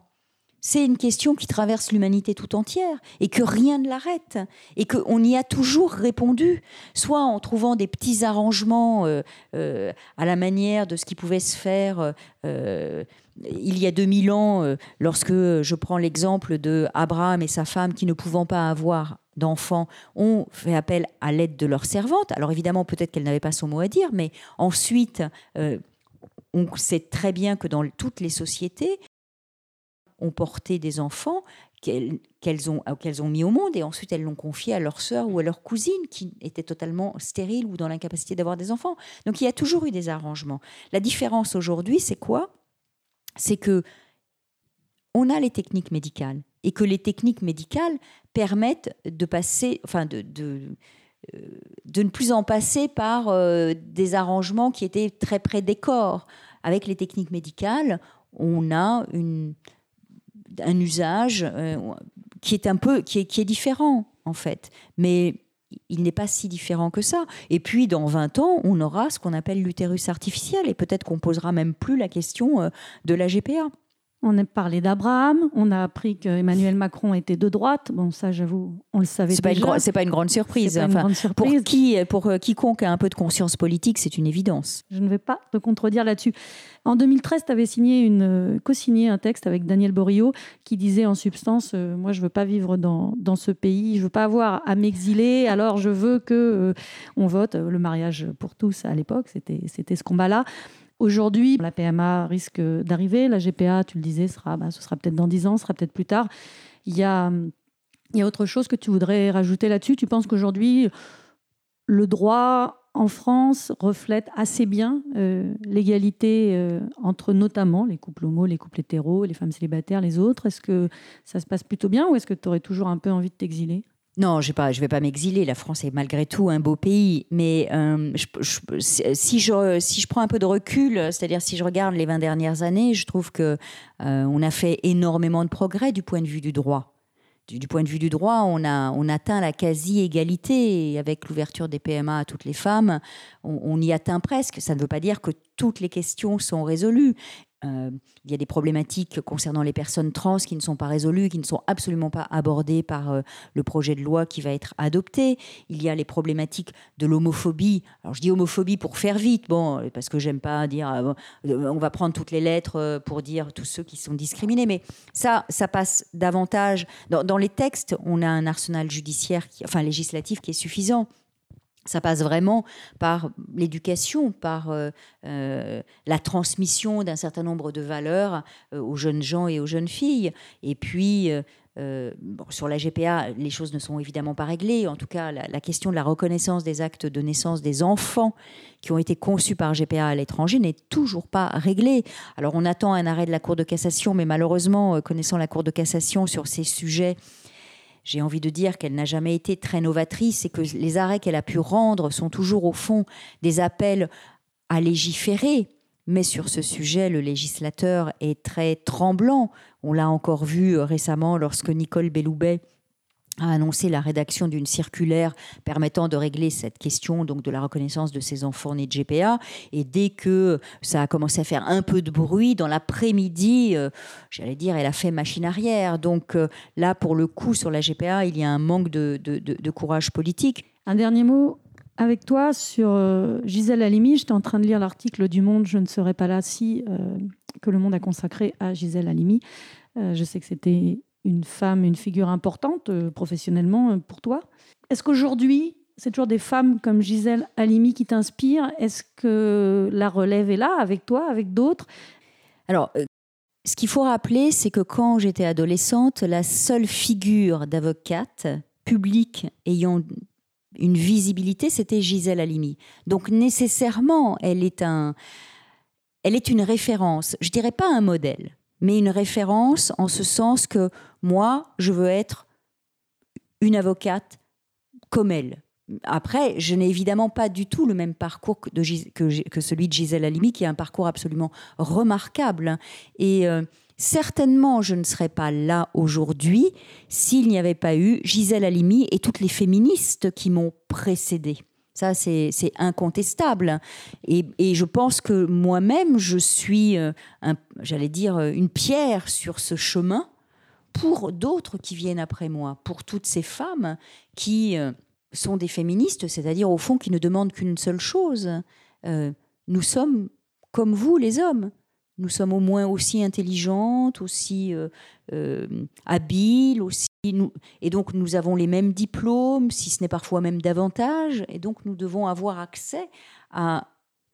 Speaker 4: c'est une question qui traverse l'humanité tout entière et que rien ne l'arrête et qu'on y a toujours répondu, soit en trouvant des petits arrangements euh, euh, à la manière de ce qui pouvait se faire il y a 2000 ans, euh, lorsque je prends l'exemple de Abraham et sa femme qui ne pouvant pas avoir d'enfants ont fait appel à l'aide de leur servante. Alors évidemment, peut-être qu'elle n'avait pas son mot à dire, mais ensuite, euh, on sait très bien que dans toutes les sociétés, ont porté des enfants qu'elles ont, qu'elles ont mis au monde et ensuite elles l'ont confié à leur sœur ou à leur cousine qui était totalement stérile ou dans l'incapacité d'avoir des enfants. Donc il y a toujours eu des arrangements. La différence aujourd'hui, c'est quoi? C'est que on a les techniques médicales et que les techniques médicales permettent de passer, enfin de, euh, ne plus en passer par euh, des arrangements qui étaient très près des corps. Avec les techniques médicales, on a un usage euh, qui est un peu qui est, qui est différent en fait, il n'est pas si différent que ça. Et puis, dans 20 ans, on aura ce qu'on appelle l'utérus artificiel, et peut-être qu'on posera même plus la question euh, de la GPA.
Speaker 1: On a parlé d'Abraham, on a appris qu'Emmanuel Macron était de droite. Bon, ça, j'avoue, on le savait
Speaker 4: C'est pas, une
Speaker 1: déjà.
Speaker 4: c'est pas une grande surprise.
Speaker 1: C'est pas une grande
Speaker 4: pour
Speaker 1: surprise.
Speaker 4: qui, pour euh, quiconque a un peu de conscience politique, c'est une évidence.
Speaker 1: Je ne vais pas te contredire là-dessus. En 2013, tu avais signé une, euh, co-signé un texte avec Daniel Borio qui disait en substance euh, Moi, je veux pas vivre dans, dans ce pays, je veux pas avoir à m'exiler, alors je veux que euh, on vote le mariage pour tous à l'époque. C'était c'était ce combat-là. Aujourd'hui, la PMA risque d'arriver. La GPA, tu le disais, sera, bah, ce sera peut-être dans 10 ans, ce sera peut-être plus tard. Il y a, y a autre chose que tu voudrais rajouter là-dessus? Tu penses qu'aujourd'hui, le droit en France reflète assez bien euh, l'égalité euh, entre notamment les couples homo, les couples hétéros, les femmes célibataires, les autres? Est-ce que ça se passe plutôt bien ou est-ce que tu aurais toujours un peu envie de t'exiler?
Speaker 4: Non, je ne vais pas m'exiler. La France est malgré tout un beau pays. Mais euh, si, je, prends un peu de recul, c'est-à-dire si je regarde les 20 dernières années, je trouve que euh, a fait énormément de progrès du point de vue du droit. Du, point de vue du droit, on a atteint la quasi-égalité avec l'ouverture des PMA à toutes les femmes. On y atteint presque. Ça ne veut pas dire que toutes les questions sont résolues. Euh, il y a des problématiques concernant les personnes trans qui ne sont pas résolues, qui ne sont absolument pas abordées par euh, le projet de loi qui va être adopté. Il y a les problématiques de l'homophobie. Alors je dis homophobie pour faire vite, bon, euh, parce que j'aime pas dire on va prendre toutes les lettres pour dire tous ceux qui sont discriminés, mais ça, ça passe davantage dans, dans les textes. On a un arsenal judiciaire, qui, enfin législatif, qui est suffisant. Ça passe vraiment par l'éducation, par euh, euh, la transmission d'un certain nombre de valeurs euh, aux jeunes gens et aux jeunes filles. Et puis, sur la GPA, les choses ne sont évidemment pas réglées. En tout cas, la, la question de la reconnaissance des actes de naissance des enfants qui ont été conçus par GPA à l'étranger n'est toujours pas réglée. Alors, on attend un arrêt de la Cour de cassation, mais malheureusement, connaissant la Cour de cassation sur ces sujets, j'ai envie de dire qu'elle n'a jamais été très novatrice et que les arrêts qu'elle a pu rendre sont toujours au fond des appels à légiférer. Mais sur ce sujet, le législateur est très tremblant. On l'a encore vu euh, récemment lorsque Nicole Belloubet a annoncé la rédaction d'une circulaire permettant de régler cette question donc de la reconnaissance de ces enfants nés de GPA. Et dès que ça a commencé à faire un peu de bruit, dans l'après-midi, euh, j'allais dire, elle a fait machine arrière. Donc euh, là, pour le coup, sur la GPA, il y a un manque de, de- de- courage politique.
Speaker 1: Un dernier mot avec toi sur euh, Gisèle Halimi. J'étais en train de lire l'article du Monde, je ne serais pas là si, que le Monde a consacré à Gisèle Halimi. Je sais que c'était une femme, une figure importante euh, professionnellement euh, pour toi. Est-ce qu'aujourd'hui, c'est toujours des femmes comme Gisèle Halimi qui t'inspirent? Est-ce que la relève est là avec toi, avec d'autres?
Speaker 4: Alors, euh, ce qu'il faut rappeler, c'est que quand j'étais adolescente, la seule figure d'avocate publique ayant une visibilité, c'était Gisèle Halimi. Donc nécessairement, elle est un, elle est une référence. Je dirais pas un modèle, mais une référence en ce sens que moi, je veux être une avocate comme elle. Après, je n'ai évidemment pas du tout le même parcours que, celui de Gisèle Halimi, qui a un parcours absolument remarquable. Et euh, certainement, je ne serais pas là aujourd'hui s'il n'y avait pas eu Gisèle Halimi et toutes les féministes qui m'ont précédée. Ça, c'est incontestable. Et, je pense que moi-même, je suis, euh, j'allais dire, euh, une pierre sur ce chemin pour d'autres qui viennent après moi, pour toutes ces femmes qui euh, sont des féministes, c'est-à-dire au fond qui ne demandent qu'une seule chose. Nous sommes comme vous, les hommes. Nous sommes au moins aussi intelligentes, aussi habiles, aussi. Et donc nous avons les mêmes diplômes, si ce n'est parfois même davantage. Et donc nous devons avoir accès à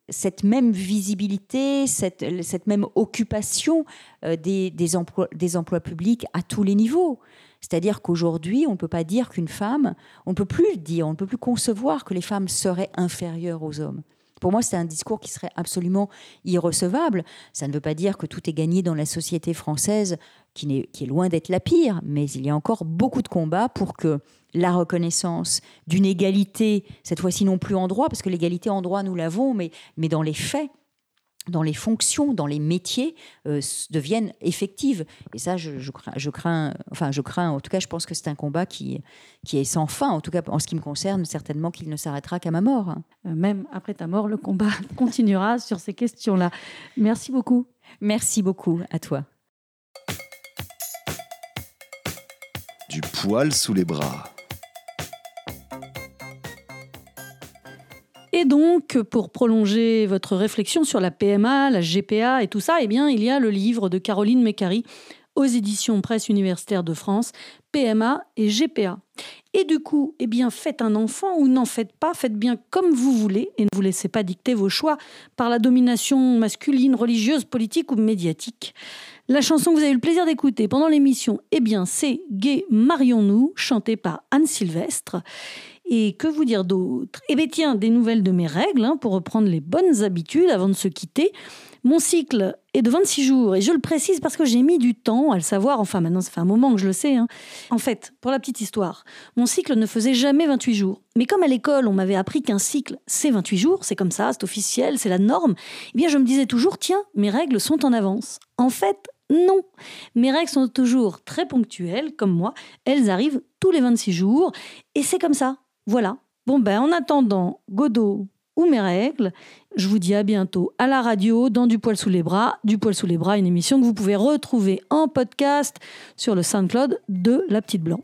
Speaker 4: cette même visibilité, cette, même occupation euh, des, des, emplois, des emplois publics à tous les niveaux. C'est-à-dire qu'aujourd'hui, on ne peut pas dire qu'une femme, on ne peut plus dire, on ne peut plus concevoir que les femmes seraient inférieures aux hommes. Pour moi, c'est un discours qui serait absolument irrecevable. Ça ne veut pas dire que tout est gagné dans la société française, qui, est, qui est loin d'être la pire, mais il y a encore beaucoup de combats pour que la reconnaissance d'une égalité, cette fois-ci non plus en droit, parce que l'égalité en droit, nous l'avons, mais, mais dans les faits, dans les fonctions, dans les métiers, euh, deviennent effectives. Et ça, je, je crains, je crains, enfin, je crains, en tout cas, je pense que c'est un combat qui, qui est sans fin, en tout cas, en ce qui me concerne, certainement qu'il ne s'arrêtera qu'à ma mort.
Speaker 1: Euh, Même après ta mort, le combat (laughs) continuera sur ces questions-là. Merci beaucoup.
Speaker 4: Merci beaucoup à toi.
Speaker 5: Du poil sous les bras.
Speaker 1: Et donc, pour prolonger votre réflexion sur la PMA, la GPA et tout ça, eh bien, il y a le livre de Caroline Mécari aux éditions Presse universitaire de France, PMA et GPA. Et du coup, eh bien, faites un enfant ou n'en faites pas, faites bien comme vous voulez et ne vous laissez pas dicter vos choix par la domination masculine, religieuse, politique ou médiatique. La chanson que vous avez eu le plaisir d'écouter pendant l'émission, eh bien, c'est Gay Marions-nous, chantée par Anne Sylvestre. Et que vous dire d'autre? Eh bien, tiens, des nouvelles de mes règles, hein, pour reprendre les bonnes habitudes avant de se quitter. Mon cycle est de 26 jours, et je le précise parce que j'ai mis du temps à le savoir. Enfin, maintenant, ça fait un moment que je le sais. hein. En fait, pour la petite histoire, mon cycle ne faisait jamais 28 jours. Mais comme à l'école, on m'avait appris qu'un cycle, c'est 28 jours, c'est comme ça, c'est officiel, c'est la norme, eh bien, je me disais toujours, tiens, mes règles sont en avance. En fait, non. Mes règles sont toujours très ponctuelles, comme moi. Elles arrivent tous les 26 jours, et c'est comme ça. Voilà. Bon, ben, en attendant Godot ou mes règles, je vous dis à bientôt à la radio, dans Du poil sous les bras. Du poil sous les bras, une émission que vous pouvez retrouver en podcast sur le SoundCloud de La Petite Blanc.